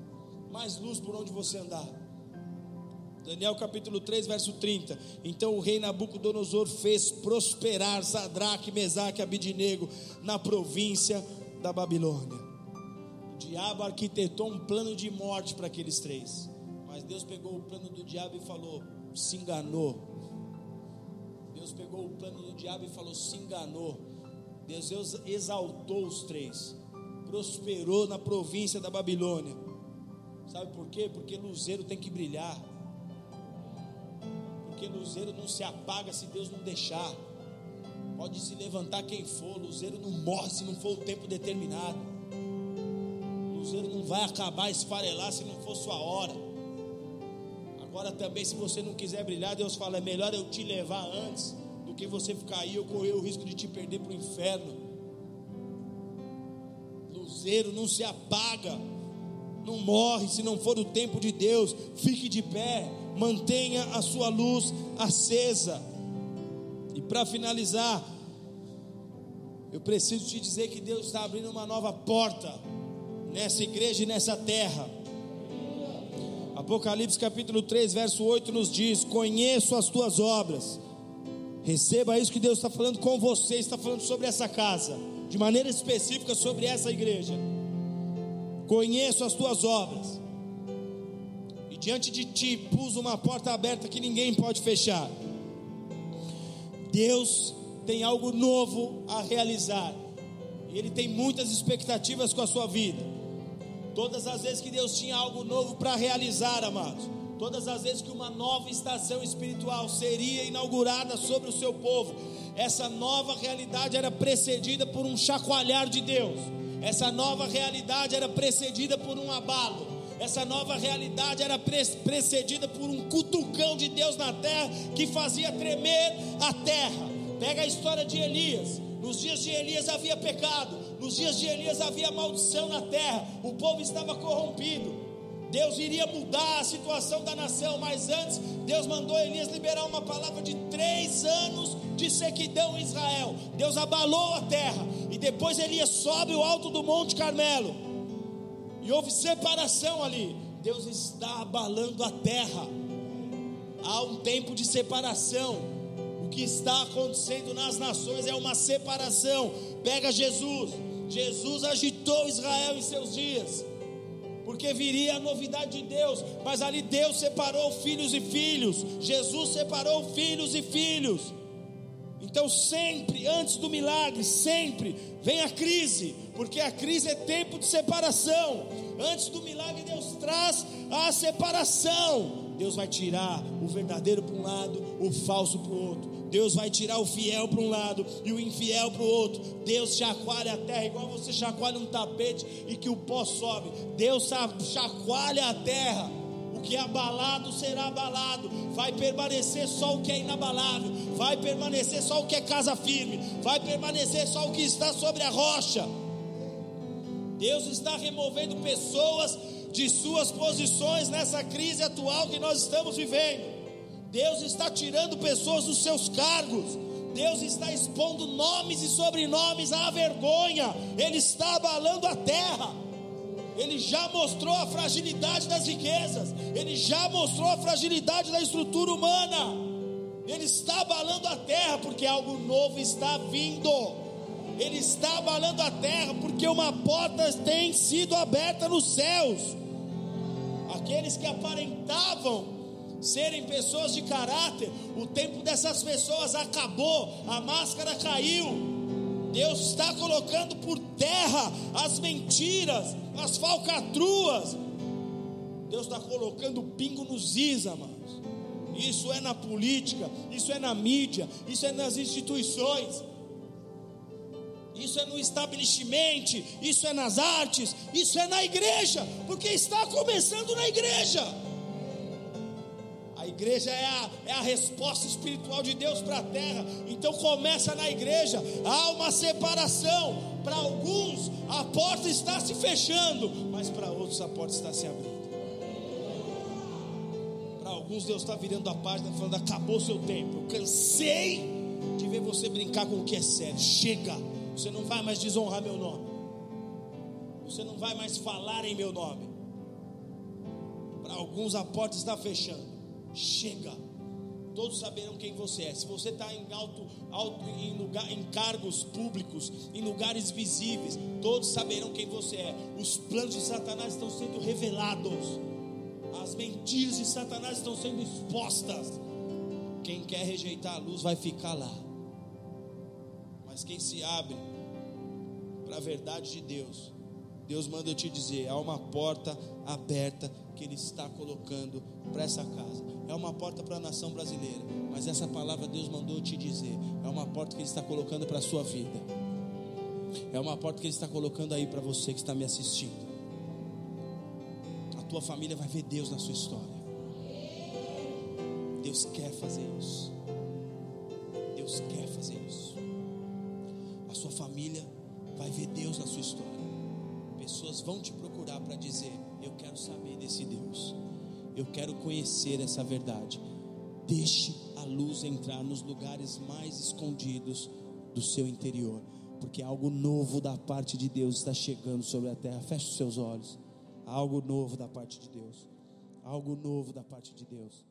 mais luz por onde você andar. Daniel capítulo 3, verso 30. Então o rei Nabucodonosor fez prosperar Sadraque, Mesaque e Abidinego na província da Babilônia. O diabo arquitetou um plano de morte para aqueles três. Mas Deus pegou o plano do diabo e falou: se enganou. Deus pegou o plano do diabo e falou: se enganou. Deus exaltou os três, prosperou na província da Babilônia. Sabe por quê? Porque luzeiro tem que brilhar. Porque luzeiro não se apaga se Deus não deixar. Pode se levantar quem for, luzeiro não morre se não for o tempo determinado. Luzeiro não vai acabar, esfarelar se não for sua hora. Agora também, se você não quiser brilhar, Deus fala: é melhor eu te levar antes do que você ficar aí ou correr o risco de te perder para o inferno. Luzeiro não se apaga, não morre se não for o tempo de Deus. Fique de pé, mantenha a sua luz acesa. E para finalizar, eu preciso te dizer que Deus está abrindo uma nova porta nessa igreja e nessa terra. Apocalipse capítulo 3, verso 8 nos diz: Conheço as tuas obras. Receba isso que Deus está falando com você, está falando sobre essa casa, de maneira específica sobre essa igreja. Conheço as tuas obras diante de ti pus uma porta aberta que ninguém pode fechar. Deus tem algo novo a realizar, e Ele tem muitas expectativas com a sua vida. Todas as vezes que Deus tinha algo novo para realizar, amados, todas as vezes que uma nova estação espiritual seria inaugurada sobre o seu povo, essa nova realidade era precedida por um chacoalhar de Deus, essa nova realidade era precedida por um abalo essa nova realidade era precedida por um cutucão de Deus na terra que fazia tremer a terra. Pega a história de Elias. Nos dias de Elias havia pecado, nos dias de Elias havia maldição na terra, o povo estava corrompido. Deus iria mudar a situação da nação, mas antes Deus mandou Elias liberar uma palavra de três anos de sequidão em Israel. Deus abalou a terra e depois Elias sobe o alto do Monte Carmelo e houve separação ali. Deus está abalando a terra. Há um tempo de separação. O que está acontecendo nas nações é uma separação. Pega Jesus. Jesus agitou Israel em seus dias. Porque viria a novidade de Deus, mas ali Deus separou filhos e filhos, Jesus separou filhos e filhos. Então, sempre, antes do milagre, sempre vem a crise, porque a crise é tempo de separação. Antes do milagre, Deus traz a separação. Deus vai tirar o verdadeiro para um lado, o falso para o outro. Deus vai tirar o fiel para um lado e o infiel para o outro. Deus chacoalha a terra, igual você chacoalha um tapete e que o pó sobe. Deus chacoalha a terra o que é abalado será abalado, vai permanecer só o que é inabalável, vai permanecer só o que é casa firme, vai permanecer só o que está sobre a rocha. Deus está removendo pessoas de suas posições nessa crise atual que nós estamos vivendo. Deus está tirando pessoas dos seus cargos. Deus está expondo nomes e sobrenomes à vergonha. Ele está abalando a terra. Ele já mostrou a fragilidade das riquezas, ele já mostrou a fragilidade da estrutura humana. Ele está abalando a terra porque algo novo está vindo. Ele está abalando a terra porque uma porta tem sido aberta nos céus. Aqueles que aparentavam serem pessoas de caráter, o tempo dessas pessoas acabou, a máscara caiu. Deus está colocando por terra as mentiras, as falcatruas. Deus está colocando pingo nos is, amados. Isso é na política, isso é na mídia, isso é nas instituições, isso é no estabelecimento, isso é nas artes, isso é na igreja, porque está começando na igreja. Igreja é a, é a resposta espiritual de Deus para a terra. Então começa na igreja. Há uma separação. Para alguns a porta está se fechando, mas para outros a porta está se abrindo. Para alguns Deus está virando a página falando: acabou seu tempo. Eu cansei de ver você brincar com o que é sério. Chega. Você não vai mais desonrar meu nome. Você não vai mais falar em meu nome. Para alguns a porta está fechando. Chega. Todos saberão quem você é. Se você está em alto, alto em, lugar, em cargos públicos, em lugares visíveis, todos saberão quem você é. Os planos de Satanás estão sendo revelados. As mentiras de Satanás estão sendo expostas. Quem quer rejeitar a luz vai ficar lá. Mas quem se abre para a verdade de Deus, Deus manda eu te dizer: há uma porta aberta que Ele está colocando para essa casa. É uma porta para a nação brasileira, mas essa palavra Deus mandou eu te dizer: é uma porta que Ele está colocando para a sua vida. É uma porta que Ele está colocando aí para você que está me assistindo. A tua família vai ver Deus na sua história. Deus quer fazer isso. Deus quer fazer isso. A sua família vai ver Deus na sua história pessoas vão te procurar para dizer: Eu quero saber desse Deus, eu quero conhecer essa verdade. Deixe a luz entrar nos lugares mais escondidos do seu interior, porque algo novo da parte de Deus está chegando sobre a terra. Feche os seus olhos. Algo novo da parte de Deus. Algo novo da parte de Deus.